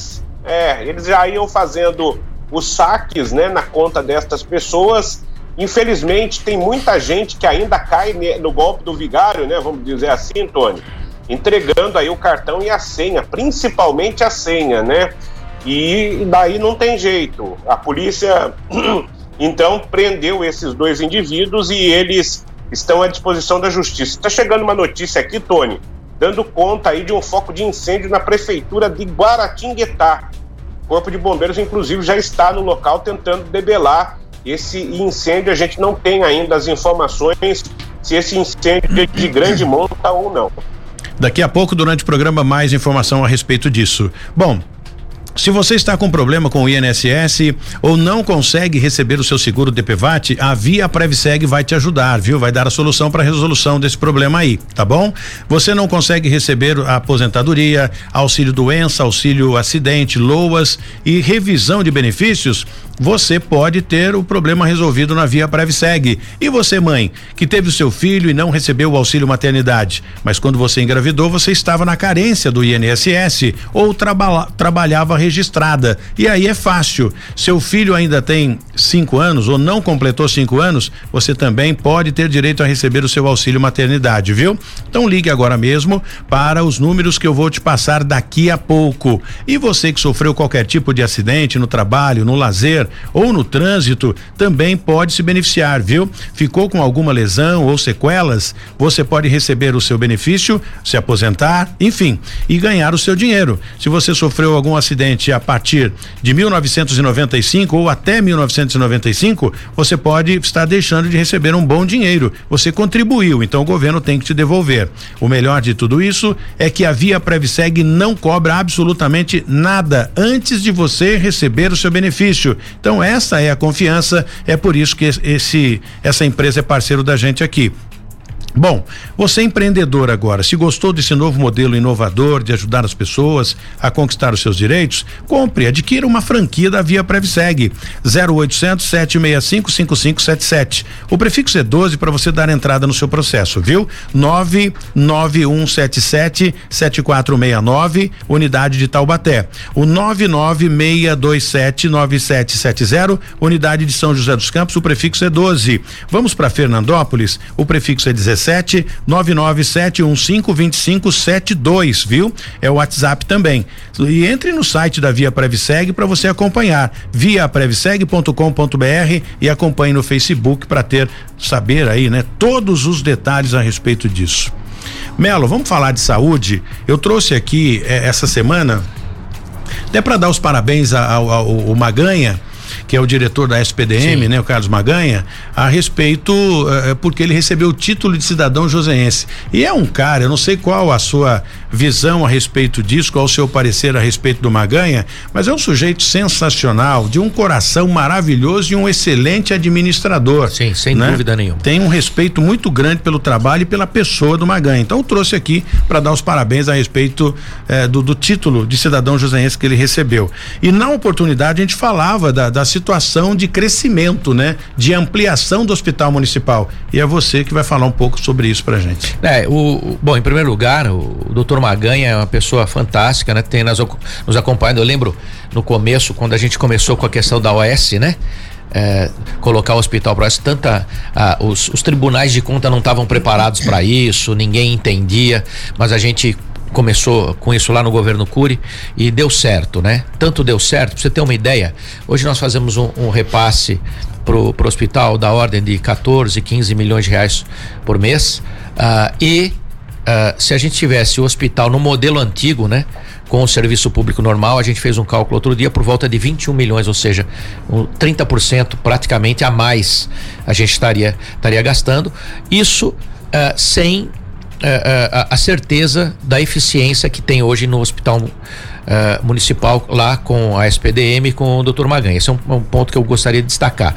É, eles já iam fazendo os saques, né, na conta destas pessoas. Infelizmente, tem muita gente que ainda cai no golpe do vigário, né, vamos dizer assim, Tony, entregando aí o cartão e a senha, principalmente a senha, né? E daí não tem jeito. A polícia então prendeu esses dois indivíduos e eles estão à disposição da justiça. Está chegando uma notícia aqui, Tony, dando conta aí de um foco de incêndio na prefeitura de Guaratinguetá. O Corpo de Bombeiros, inclusive, já está no local tentando debelar esse incêndio. A gente não tem ainda as informações se esse incêndio é de grande monta ou não. Daqui a pouco, durante o programa, mais informação a respeito disso. Bom, se você está com problema com o INSS ou não consegue receber o seu seguro DPVAT, a Via Previseg vai te ajudar, viu? Vai dar a solução para a resolução desse problema aí, tá bom? Você não consegue receber a aposentadoria, auxílio doença, auxílio acidente, loas e revisão de benefícios? Você pode ter o problema resolvido na via Previseg. E você, mãe, que teve o seu filho e não recebeu o auxílio maternidade, mas quando você engravidou, você estava na carência do INSS ou traba trabalhava registrada. E aí é fácil. Seu filho ainda tem cinco anos ou não completou cinco anos, você também pode ter direito a receber o seu auxílio maternidade, viu? Então ligue agora mesmo para os números que eu vou te passar daqui a pouco. E você que sofreu qualquer tipo de acidente no trabalho, no lazer, ou no trânsito também pode se beneficiar, viu? Ficou com alguma lesão ou sequelas? Você pode receber o seu benefício, se aposentar, enfim, e ganhar o seu dinheiro. Se você sofreu algum acidente a partir de 1995 ou até 1995, você pode estar deixando de receber um bom dinheiro. Você contribuiu, então o governo tem que te devolver. O melhor de tudo isso é que a Via Previseg não cobra absolutamente nada antes de você receber o seu benefício. Então essa é a confiança, é por isso que esse essa empresa é parceiro da gente aqui. Bom, você é empreendedor agora, se gostou desse novo modelo inovador de ajudar as pessoas a conquistar os seus direitos, compre, adquira uma franquia da Via Previseg 0800 765 5577. O prefixo é 12 para você dar entrada no seu processo, viu? 99177 7469, unidade de Taubaté. O 99627 9770, unidade de São José dos Campos, o prefixo é 12. Vamos para Fernandópolis, o prefixo é 17 sete nove nove sete um cinco vinte cinco sete dois, viu? É o WhatsApp também. E entre no site da Via Previseg para você acompanhar viapreviseg.com.br e acompanhe no Facebook para ter saber aí, né, todos os detalhes a respeito disso. Melo, vamos falar de saúde. Eu trouxe aqui eh, essa semana até para dar os parabéns ao, ao, ao Maganha que é o diretor da SPDM, Sim. né, o Carlos Maganha, a respeito uh, porque ele recebeu o título de cidadão joseense. E é um cara, eu não sei qual a sua visão a respeito disso, qual o seu parecer a respeito do Maganha, mas é um sujeito sensacional, de um coração maravilhoso e um excelente administrador. Sim, sem né? dúvida nenhuma. Tem um respeito muito grande pelo trabalho e pela pessoa do Maganha. Então eu trouxe aqui para dar os parabéns a respeito eh, do, do, título de cidadão joseense que ele recebeu. E na oportunidade a gente falava da, da situação de crescimento, né? De ampliação do hospital municipal. E é você que vai falar um pouco sobre isso pra gente. É, o, bom, em primeiro lugar, o, o doutor Maganha é uma pessoa fantástica, né? Tem nas, nos acompanhando. Eu lembro no começo, quando a gente começou com a questão da OS, né? É, colocar o hospital para tanta ah, os, os tribunais de conta não estavam preparados para isso, ninguém entendia, mas a gente começou com isso lá no governo Cury e deu certo, né? Tanto deu certo, pra você ter uma ideia, hoje nós fazemos um, um repasse pro, pro hospital da ordem de 14, 15 milhões de reais por mês uh, e Uh, se a gente tivesse o hospital no modelo antigo, né? Com o serviço público normal, a gente fez um cálculo outro dia por volta de 21 milhões, ou seja, um 30% praticamente a mais a gente estaria, estaria gastando. Isso uh, sem uh, a certeza da eficiência que tem hoje no hospital uh, municipal lá com a SPDM com o Dr. Maganha. Esse é um, um, ponto que eu gostaria de destacar.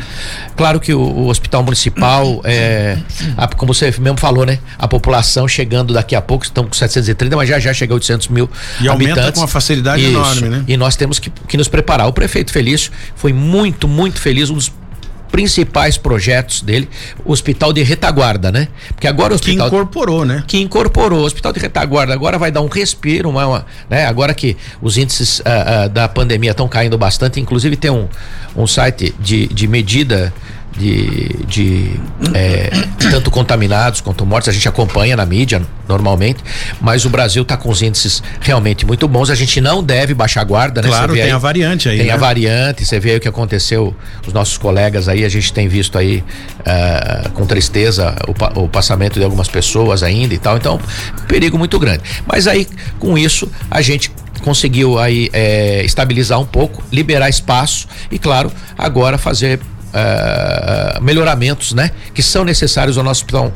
Claro que o, o hospital municipal, é, a, como você mesmo falou, né? A população chegando daqui a pouco, estão com 730, mas já já chega a 800 mil e habitantes. aumenta com uma facilidade Isso. enorme, né? E nós temos que, que nos preparar. O prefeito Felício foi muito, muito feliz, um dos principais projetos dele, o hospital de retaguarda, né? Porque agora o hospital que incorporou, né? Que incorporou o hospital de retaguarda agora vai dar um respiro, uma, uma né? Agora que os índices uh, uh, da pandemia estão caindo bastante, inclusive tem um, um site de, de medida de, de é, tanto contaminados quanto mortos, a gente acompanha na mídia normalmente, mas o Brasil está com os índices realmente muito bons. A gente não deve baixar a guarda, né? Claro, tem aí, a variante aí. Tem né? a variante, você vê aí o que aconteceu, os nossos colegas aí, a gente tem visto aí uh, com tristeza o, o, passamento de algumas pessoas ainda e tal. Então, perigo muito grande. Mas aí, com isso, a gente conseguiu aí é, estabilizar um pouco, liberar espaço e, claro, agora fazer uh, melhoramentos, né? Que são necessários ao nosso hospital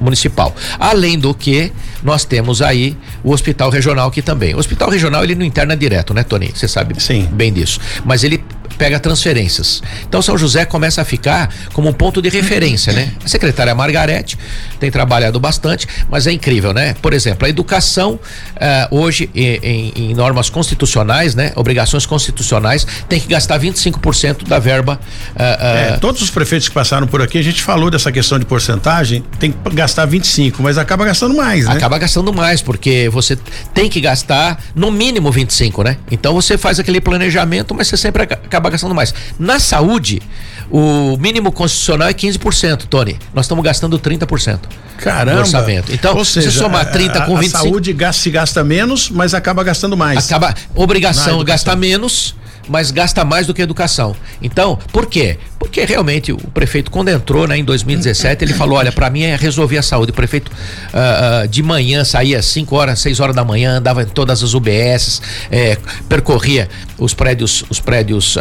municipal. Além do que, nós temos aí o hospital regional aqui também. O hospital regional ele não interna direto, né, Tony? Você sabe Sim. bem disso. Mas ele pega transferências. Então São José começa a ficar como um ponto de referência, né? A secretária Margarete tem trabalhado bastante, mas é incrível, né? Por exemplo, a educação uh, hoje em, em, normas constitucionais, né? Obrigações constitucionais tem que gastar 25% da verba. Uh, uh, é, todos os prefeitos que passaram por aqui a gente falou dessa questão de porcentagem, tem que gastar 25, mas acaba gastando mais, né? Acaba gastando mais porque você tem que gastar no mínimo 25, né? Então você faz aquele planejamento, mas você sempre acaba gastando mais. Na saúde, o mínimo constitucional é 15%, Tony. Nós estamos gastando 30%. Caramba. orçamento. Então, Ou seja, se somar 30 a, com 25. A saúde gasta, se gasta menos, mas acaba gastando mais. Acaba obrigação gasta menos, mas gasta mais do que educação. Então, por quê? Porque realmente o prefeito, quando entrou né, em 2017, ele falou: olha, para mim é resolver a saúde. O prefeito uh, uh, de manhã saía às 5 horas, 6 horas da manhã, andava em todas as UBS, é, percorria os prédios, os prédios, uh,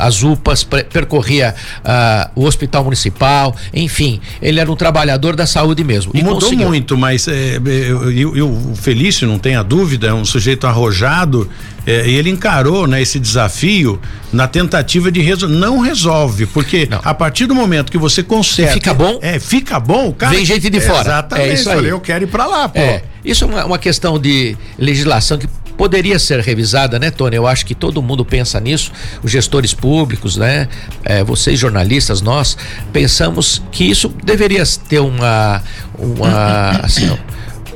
as UPAs, percorria o hospital municipal, enfim, ele era um trabalhador da saúde mesmo. E Mudou conseguiu. muito, mas é, eu, eu, eu, o Felício, não tenha dúvida, é um sujeito arrojado é, ele encarou né, esse desafio na tentativa de resolver. Não resolve, porque não. a partir do momento que você consegue. Fica bom? É, fica bom, cara. Vem gente de fora. Exatamente. É isso aí. Eu quero ir para lá, pô. É, isso é uma, uma questão de legislação que poderia ser revisada, né, Tony? Eu acho que todo mundo pensa nisso, os gestores públicos, né? É, vocês jornalistas, nós pensamos que isso deveria ter uma, uma assim,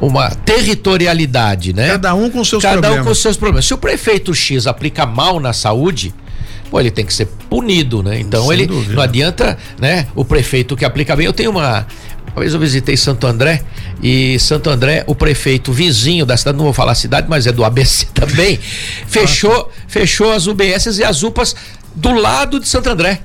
uma territorialidade, né? Cada um com seus Cada problemas. Cada um com seus problemas. Se o prefeito X aplica mal na saúde, pô, ele tem que ser punido, né? Então Sem ele dúvida. não adianta, né? O prefeito que aplica bem. Eu tenho uma uma vez eu visitei Santo André e Santo André, o prefeito vizinho da cidade, não vou falar a cidade, mas é do ABC também, fechou, fechou as UBSs e as UPAs do lado de Santo André.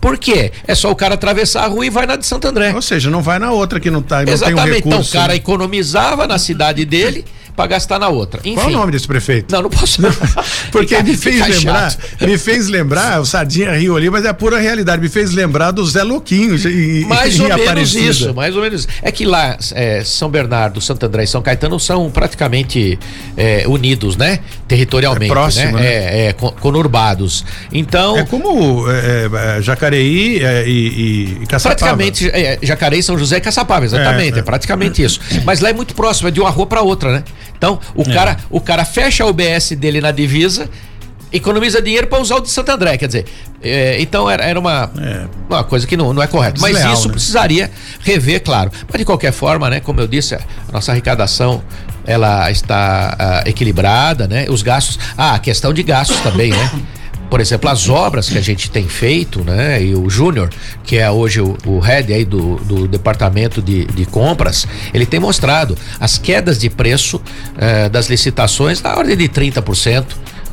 Por quê? É só o cara atravessar a rua e vai na de Santo André. Ou seja, não vai na outra que não tá. Não Exatamente. Tem um recurso, então o cara economizava na cidade dele para gastar na outra. Enfim. Qual o nome desse prefeito? Não, não posso. Não, porque fica, me fez lembrar, chato. me fez lembrar, o Sardinha riu ali, mas é a pura realidade, me fez lembrar do Zé Louquinho e, mais ou menos Aparecida. isso, mais ou menos. É que lá é, São Bernardo, Santo André e São Caetano são praticamente é, unidos, né? Territorialmente, é próximo, né? né? É, é, conurbados. Então. É como é, é, Jacareí e, e Caçapava. Praticamente Jacareí, São José e Caçapava, exatamente. É, praticamente isso. Mas lá é muito próximo, é de uma rua para outra, né? Então, o, é. cara, o cara fecha a UBS dele na divisa, economiza dinheiro para usar o de Santo André. Quer dizer, é, então era, era uma, é. uma coisa que não, não é correta. Mas Desleal, isso né? precisaria rever, claro. Mas de qualquer forma, né, como eu disse, a nossa arrecadação ela está uh, equilibrada, né? Os gastos. Ah, a questão de gastos também, né? Por exemplo, as obras que a gente tem feito, né? E o Júnior, que é hoje o, o head aí do, do departamento de, de compras, ele tem mostrado as quedas de preço eh, das licitações na ordem de 30%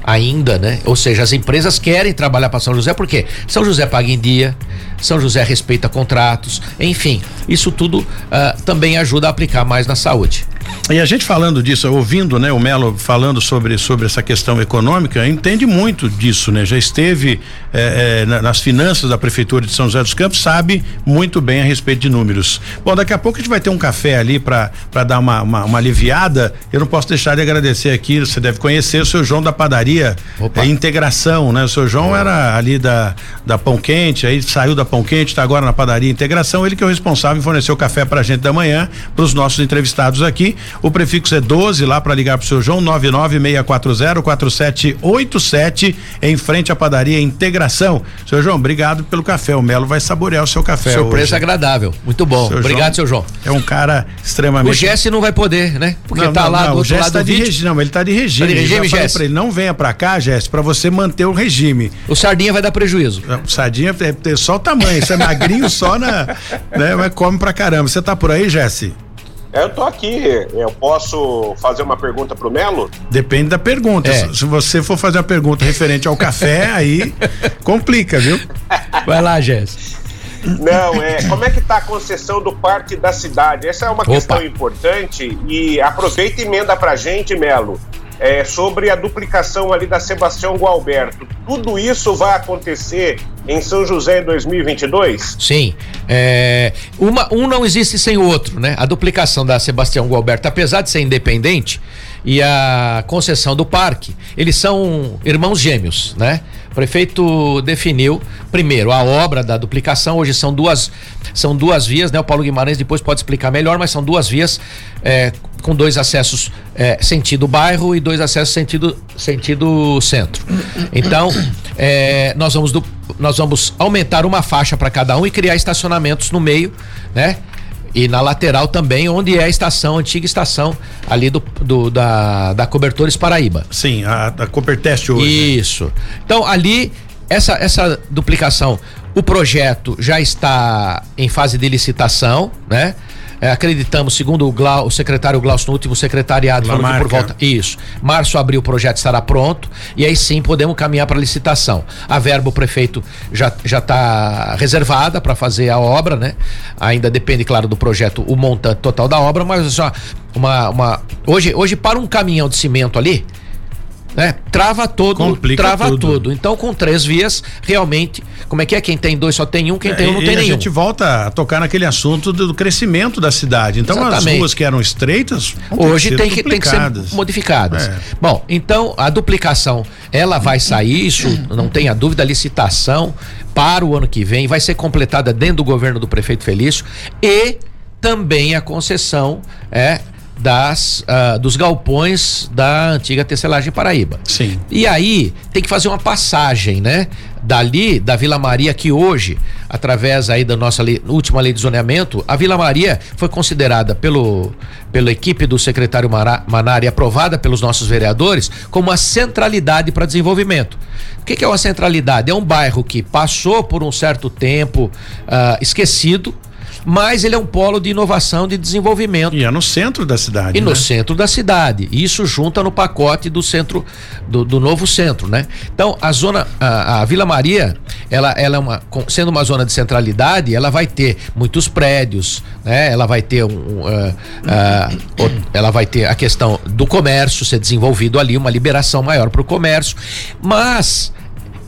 ainda, né? Ou seja, as empresas querem trabalhar para São José porque São José paga em dia, São José respeita contratos, enfim, isso tudo uh, também ajuda a aplicar mais na saúde. E a gente falando disso, ouvindo, né, o Melo falando sobre, sobre essa questão econômica, entende muito disso, né? Já esteve eh, eh, nas finanças da prefeitura de São José dos Campos, sabe muito bem a respeito de números. Bom, daqui a pouco a gente vai ter um café ali para dar uma, uma, uma, aliviada. Eu não posso deixar de agradecer aqui, você deve conhecer o seu João da padaria é, Integração, né? O seu João é. era ali da, da Pão Quente, aí saiu da Pão Quente, está agora na padaria Integração, ele que é o responsável em fornecer o café pra gente da manhã, para os nossos entrevistados aqui. O prefixo é 12 lá para ligar pro seu João 996404787 em frente à padaria Integração. Seu João, obrigado pelo café. O Melo vai saborear o seu café. Surpresa hoje. agradável. Muito bom. Seu obrigado, João, seu João. É um cara extremamente. O Jesse não vai poder, né? Porque não, tá não, lá não, do outro lado tá do de regime, Não, ele tá de regime. Tá de regime, Jesse. ele não venha para cá, Jesse, para você manter o regime. O Sardinha vai dar prejuízo. O Sardinha é, é só o tamanho, isso é magrinho só na, né, mas come pra caramba. Você tá por aí, Jesse? Eu tô aqui. Eu posso fazer uma pergunta pro Melo? Depende da pergunta. É. Se você for fazer uma pergunta referente ao café, aí complica, viu? Vai lá, Jéssica. Não, é. Como é que tá a concessão do parque da cidade? Essa é uma Opa. questão importante e aproveita e emenda pra gente, Melo é, sobre a duplicação ali da Sebastião Gualberto. Tudo isso vai acontecer em São José em 2022? Sim. É, uma, um não existe sem o outro, né? A duplicação da Sebastião Gualberto, apesar de ser independente, e a concessão do parque, eles são irmãos gêmeos, né? O prefeito definiu primeiro a obra da duplicação, hoje são duas são duas vias, né? O Paulo Guimarães depois pode explicar melhor, mas são duas vias é, com dois acessos é, sentido bairro e dois acessos sentido sentido centro. Então, é, nós vamos do, nós vamos aumentar uma faixa para cada um e criar estacionamentos no meio, né? E na lateral também, onde é a estação, a antiga estação ali do, do da, da Cobertores Paraíba. Sim, a, a Coperteste hoje. Né? Isso. Então, ali, essa, essa duplicação, o projeto já está em fase de licitação, né? É, acreditamos, segundo o, Glau, o secretário Glaucio no último secretariado, falou que por volta. Isso. Março, abril, o projeto estará pronto e aí sim podemos caminhar para licitação. A verba o prefeito já já está reservada para fazer a obra, né? Ainda depende, claro, do projeto, o montante total da obra, mas só uma, uma hoje hoje para um caminhão de cimento ali né? Trava todo, Complica trava tudo. tudo. Então, com três vias, realmente, como é que é? Quem tem dois só tem um, quem é, tem um não tem nenhum. A gente volta a tocar naquele assunto do crescimento da cidade. Então, Exatamente. as ruas que eram estreitas, hoje tem que, tem que, ser modificadas. É. Bom, então a duplicação, ela vai sair, isso não tenha dúvida, a licitação para o ano que vem vai ser completada dentro do governo do prefeito Felício e também a concessão é das uh, dos galpões da antiga tecelagem Paraíba. Sim. E aí tem que fazer uma passagem, né? Dali da Vila Maria que hoje, através aí da nossa lei, última lei de zoneamento, a Vila Maria foi considerada pelo pela equipe do secretário Manari aprovada pelos nossos vereadores como a centralidade para desenvolvimento. O que, que, é uma centralidade? É um bairro que passou por um certo tempo uh, esquecido, mas ele é um polo de inovação, de desenvolvimento. E é no centro da cidade. E né? no centro da cidade. Isso junta no pacote do centro, do, do novo centro, né? Então, a zona, a, a, Vila Maria, ela, ela é uma, sendo uma zona de centralidade, ela vai ter muitos prédios, né? Ela vai ter um, uh, uh, ela vai ter a questão do comércio ser desenvolvido ali, uma liberação maior para o comércio, mas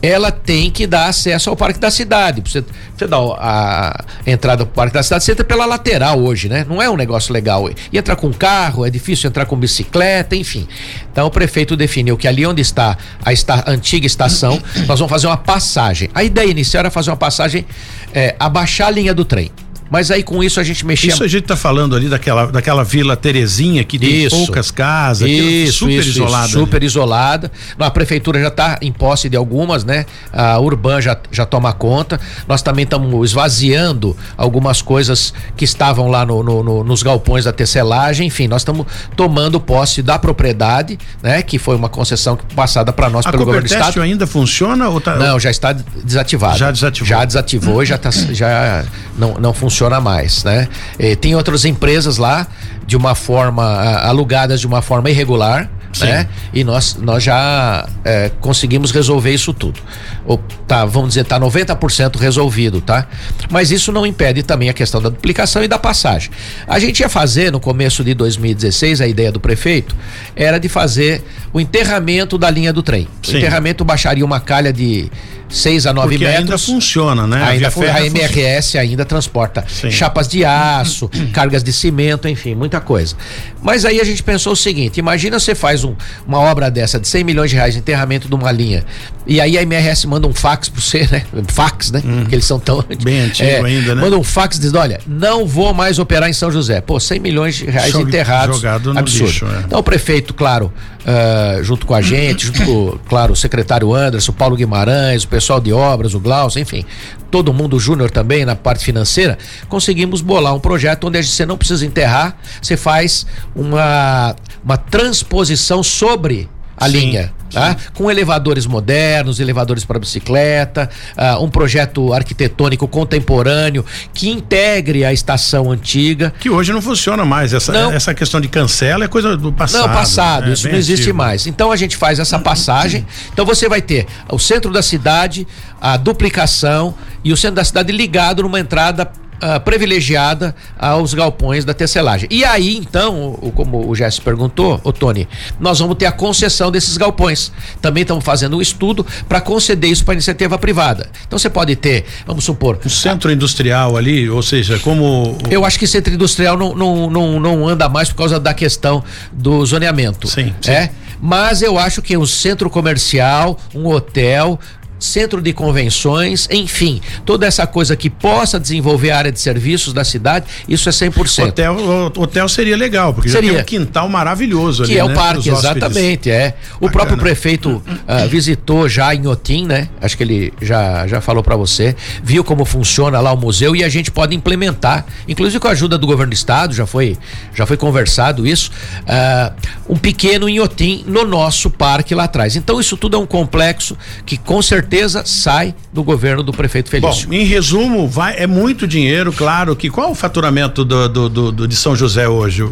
ela tem que dar acesso ao Parque da Cidade. Você, você dá a, entrada pro Parque da Cidade, você entra pela lateral hoje, né? Não é um negócio legal. E entrar com carro, é difícil entrar com bicicleta, enfim. Então o prefeito definiu que ali onde está a, esta, antiga estação, nós vamos fazer uma passagem. A ideia inicial era fazer uma passagem, é, abaixar a linha do trem. Mas aí com isso a gente mexia. Isso a gente tá falando ali daquela, daquela Vila Terezinha que tem isso, poucas casas, isso, super isso, isolada. Isso, super isolada. A prefeitura já está em posse de algumas, né? A Urban já, já toma conta. Nós também estamos esvaziando algumas coisas que estavam lá no, no, no, nos galpões da tecelagem. Enfim, nós estamos tomando posse da propriedade, né? Que foi uma concessão passada para nós a pelo governo do estado. ainda funciona ou tá... Não, já está desativado. Já desativou. Já desativou e já tá, já não, não funciona funciona mais, né? E tem outras empresas lá de uma forma alugadas de uma forma irregular, Sim. né? E nós, nós já é, conseguimos resolver isso tudo. Ou, tá, vamos dizer, tá 90% resolvido, tá? Mas isso não impede também a questão da duplicação e da passagem. A gente ia fazer no começo de 2016, a ideia do prefeito era de fazer o enterramento da linha do trem. Sim. O enterramento baixaria uma calha de 6 a 9 Porque metros. ainda funciona, né? Ainda a, a MRS ainda transporta Sim. chapas de aço, cargas de cimento, enfim, muita coisa. Mas aí a gente pensou o seguinte: imagina você faz um, uma obra dessa de 100 milhões de reais de enterramento de uma linha, e aí a MRS manda um fax para você, né? Fax, né? Hum. Porque eles são tão. Bem antigo é, ainda, né? Manda um fax dizendo: olha, não vou mais operar em São José. Pô, 100 milhões de reais Jog, enterrados. Jogado no absurdo. Lixo, é. Então o prefeito, claro, uh, junto com a gente, junto com, claro, o secretário Anderson, o Paulo Guimarães, o pessoal de obras, o Glaucio, enfim, todo mundo júnior também na parte financeira, conseguimos bolar um projeto onde você não precisa enterrar, você faz uma, uma transposição sobre a sim, linha. Tá? Com elevadores modernos, elevadores para bicicleta, uh, um projeto arquitetônico contemporâneo que integre a estação antiga. Que hoje não funciona mais. Essa, não. essa questão de cancela é coisa do passado. Não, passado, é, isso não existe antigo. mais. Então a gente faz essa passagem. Então você vai ter o centro da cidade, a duplicação e o centro da cidade ligado numa entrada uh, privilegiada aos galpões da tecelagem. E aí, então, o, como o Jesse perguntou, o Tony, nós vamos ter a concessão desses galpões. Também estamos fazendo um estudo para conceder isso para iniciativa privada. Então você pode ter, vamos supor. Um centro industrial ali, ou seja, como. Eu acho que centro industrial não, não, não, não anda mais por causa da questão do zoneamento. Sim. sim. É? Mas eu acho que um centro comercial, um hotel, centro de convenções, enfim, toda essa coisa que possa desenvolver a área de serviços da cidade, isso é 100%. Hotel, hotel seria legal, porque seria. já tem um quintal maravilhoso que ali, é o né, parque, exatamente, é. O Bacana. próprio prefeito uh, visitou já em Otim, né? Acho que ele já já falou para você, viu como funciona lá o museu e a gente pode implementar, inclusive com a ajuda do governo do estado, já foi já foi conversado isso, uh, um pequeno em Otim no nosso parque lá atrás. Então isso tudo é um complexo que com certeza certeza sai do governo do prefeito Felício. Bom, em resumo, vai, é muito dinheiro, claro que qual o faturamento do, do, do, do de São José hoje?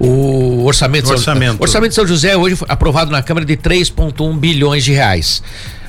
O orçamento, orçamento. o orçamento de São José hoje foi aprovado na Câmara de 3,1 bilhões de reais.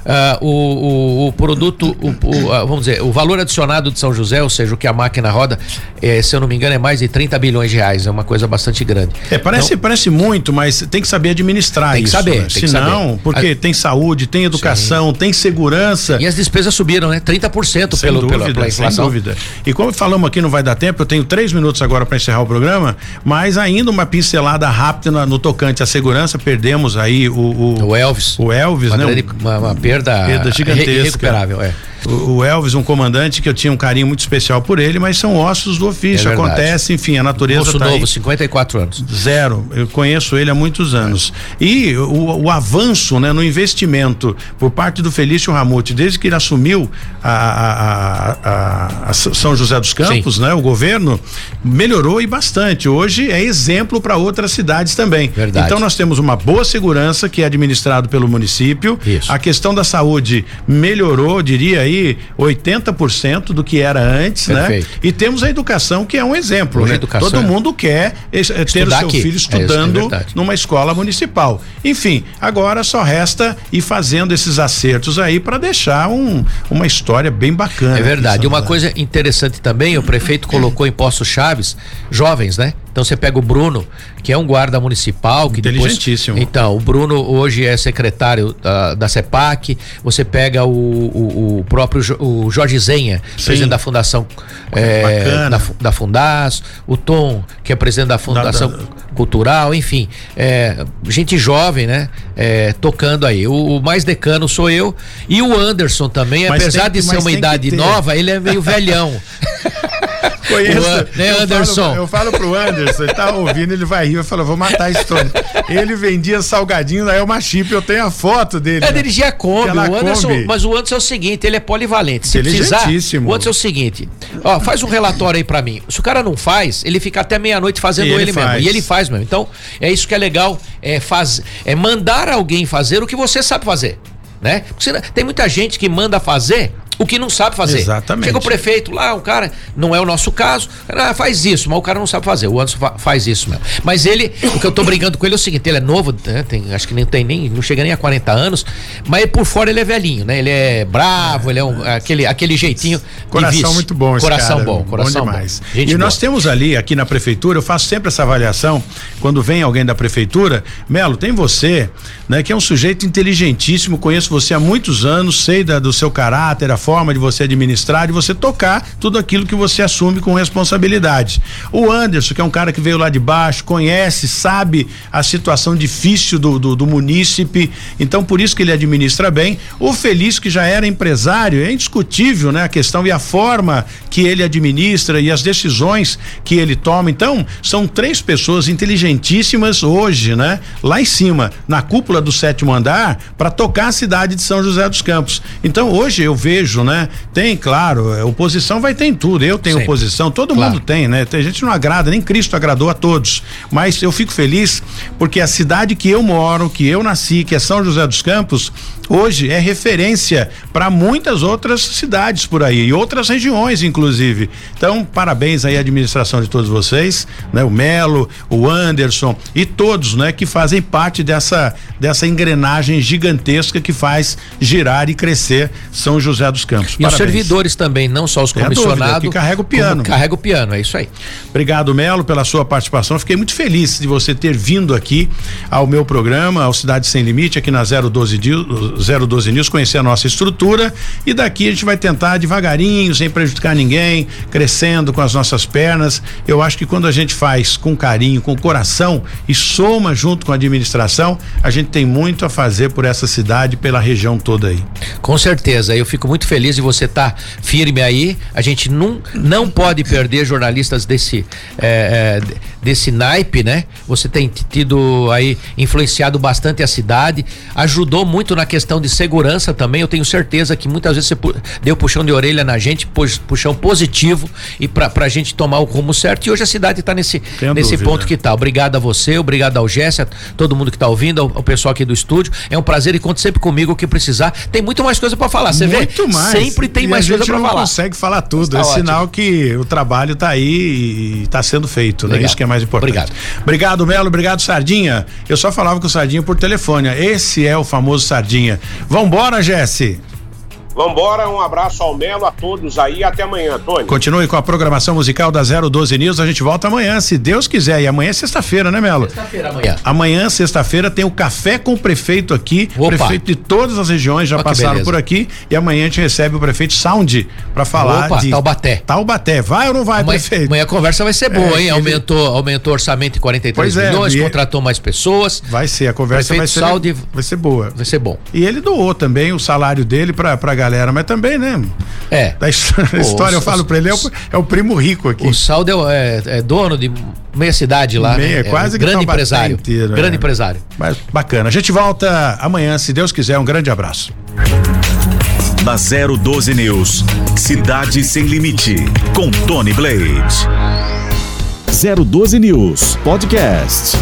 Ah, o, o, o produto, o, o, ah, vamos dizer, o valor adicionado de São José, ou seja, o que a máquina roda, eh, se eu não me engano, é mais de 30 bilhões de reais. É uma coisa bastante grande. É, parece, parece muito, mas tem que saber administrar Tem que isso. saber, né? tem que saber. porque A- tem saúde, tem educação, tem segurança. E as despesas subiram, né? 30% Sem pelo, dúvida, pela, pela sem inflação. dúvida. E como falamos aqui, não vai dar tempo, eu tenho três minutos agora para encerrar o programa, mas ainda uma pincelada rápida no, no tocante à segurança, perdemos aí o, o, O Elvis. o Elvis, uma, né? grande- uma, uma perda, Perda gigantesca. irre- irrecuperável, é. O, o Elvis, um comandante que eu tinha um carinho muito especial por ele, mas são ossos do ofício, É acontece, enfim, a natureza Moço tá aí. novo, 54 anos. Zero. Eu conheço ele há muitos anos. E o, o avanço né, no investimento por parte do Felício Ramute, desde que ele assumiu a, a- a- a- a São José dos Campos, né, o governo, melhorou e bastante. Hoje é exemplo para outras cidades também. Verdade. Então nós temos uma boa segurança que é administrado pelo município. Isso. A questão da saúde melhorou, diria aí, 80% do que era antes, né? Perfeito. E temos a educação que é um exemplo, Hoje né? educação Todo é- mundo quer eh, ter o seu aqui. filho É estudando é numa escola municipal. Enfim, agora só resta ir fazendo esses acertos aí para deixar um, uma história bem bacana. É verdade. Uma coisa interessante também, o prefeito colocou em postos chaves jovens, né? Então você pega o Bruno, que é um guarda municipal, que depois Inteligentíssimo. Então, o Bruno hoje é secretário da, da CEPAC. Você pega o, o, o próprio o Jorge Zenha, presidente da Fundação é, da, da Fundas, o Tom, que é presidente da Fundação da- Cultural, enfim, é, gente jovem, né? É, tocando aí. O, o mais decano sou eu e o Anderson também, Mas apesar tem de ser uma idade nova, ele é meio velhão. Conheço, O né, eu Anderson? Falo, eu falo pro Anderson, ele tá ouvindo, ele vai rir, eu falo, vou matar a história. Ele vendia salgadinho na Elma Chip, eu tenho a foto dele. É né? dirigir a Kombi, Aquela o Anderson, Kombi. mas o Anderson é o seguinte, ele é polivalente. Se precisar, o Anderson é o seguinte, ó, faz um relatório aí pra mim. Se o cara não faz, ele fica até meia-noite fazendo ele ele, mesmo. faz. E ele faz mesmo. Então, é isso que é legal, é faz, é mandar alguém fazer o que você sabe fazer, né? Porque tem muita gente que manda fazer o que não sabe fazer. Exatamente. Chega o prefeito lá, o cara, não é o nosso caso, ah, faz isso, mas o cara não sabe fazer. O Anderson fa- faz isso mesmo. Mas ele, o que eu tô brincando com ele é o seguinte: ele é novo, né, tem, acho que nem tem nem, não chega nem a 40 anos, mas por fora ele é velhinho, né? Ele é bravo, ele é um, aquele, aquele jeitinho. Coração muito bom esse Coração cara, bom, coração bom. demais. Gente e nós boa. temos ali, aqui na prefeitura, eu faço sempre essa avaliação, quando vem alguém da prefeitura, Melo, tem você, né, que é um sujeito inteligentíssimo, conheço você há muitos anos, sei da- do seu caráter, a forma de você administrar, de você tocar tudo aquilo que você assume com responsabilidade. O Anderson, que é um cara que veio lá de baixo, conhece, sabe a situação difícil do, do, do munícipe, então por isso que ele administra bem. O Feliz, que já era empresário, é indiscutível, né? A questão e a forma que ele administra e as decisões que ele toma. Então, são três pessoas inteligentíssimas hoje, né? Lá em cima, na cúpula do sétimo andar, para tocar a cidade de São José dos Campos. Então, hoje eu vejo, né? Tem, claro, é, oposição vai ter em tudo. Eu tenho Sempre. oposição, todo Claro. mundo tem, né? Tem gente não agrada, nem Cristo agradou a todos. Mas eu fico feliz porque a cidade que eu moro, que eu nasci, que é São José dos Campos, hoje é referência para muitas outras cidades por aí e outras regiões, inclusive. Então, parabéns aí à administração de todos vocês, né? O Melo, o Anderson e todos, né? Que fazem parte dessa dessa engrenagem gigantesca que faz girar e crescer São José dos Campos. E os servidores também, não só os comissionados. que carrega o piano. Carrega o piano, é isso aí. Obrigado, Melo, pela sua participação. Fiquei muito feliz de você ter vindo aqui ao meu programa, ao Cidade Sem Limite, aqui na 012, News- 012 News, conhecer a nossa estrutura. E daqui a gente vai tentar devagarinho, sem prejudicar ninguém, crescendo com as nossas pernas. Eu acho que quando a gente faz com carinho, com coração e soma junto com a administração, a gente tem muito a fazer por essa cidade, pela região toda aí. Com certeza, eu fico muito feliz de você estar firme aí. A gente não, não pode perder jornalistas desse, é, desse naipe, né? Você tem tido aí influenciado bastante a cidade, ajudou muito na questão de segurança também. Eu tenho certeza que muitas vezes você deu puxão de orelha na gente, puxão positivo e pra, pra gente tomar o rumo certo. E hoje a cidade tá nesse, nesse ponto que tá. Obrigado a você, obrigado ao Jéssica, todo mundo que tá ouvindo, ao, ao, pessoal aqui do estúdio. É um prazer e conte sempre comigo o que precisar. Tem muito mais coisa para falar, você vê? Muito mais. Sempre tem e mais coisa para falar. consegue falar tudo. Tá é ótimo. sinal que o trabalho tá aí e tá sendo feito, né? Isso que é mais importante. Obrigado. Obrigado, Melo. Obrigado, Sardinha. Eu só falava com o Sardinha por telefone. Esse é o famoso Sardinha. Vambora, Jesse. Vambora, um abraço ao Melo, a todos aí, até amanhã, Tony. Continue com a programação musical da 012 News, a gente volta amanhã, se Deus quiser. E amanhã é sexta-feira, né, Melo? Sexta-feira amanhã. Amanhã, sexta-feira, tem o café com o prefeito aqui. Opa. Prefeito de todas as regiões já passaram por aqui. E amanhã a gente recebe o prefeito Sound para falar Opa, de Taubaté. Taubaté. Vai ou não vai, amanhã, prefeito? Amanhã a conversa vai ser boa, é, hein? Aumentou, ele... aumentou o orçamento em 43 pois é, milhões, é, contratou mais pessoas. Vai ser, a conversa vai ser, Saúde vai ser boa. Vai ser bom. E ele doou também o salário dele pra, pra galera, mas também, né? É. Da história, eu falo pra ele, é o, é o, primo rico aqui. O Saldo é, é, dono de meia cidade lá. Meia, né? quase é, grande empresário. Inteiro, grande é. empresário. Mas bacana. A gente volta amanhã, se Deus quiser. Um grande abraço. Na 012 News, Cidade Sem Limite, com Tony Blade. 012 News Podcast.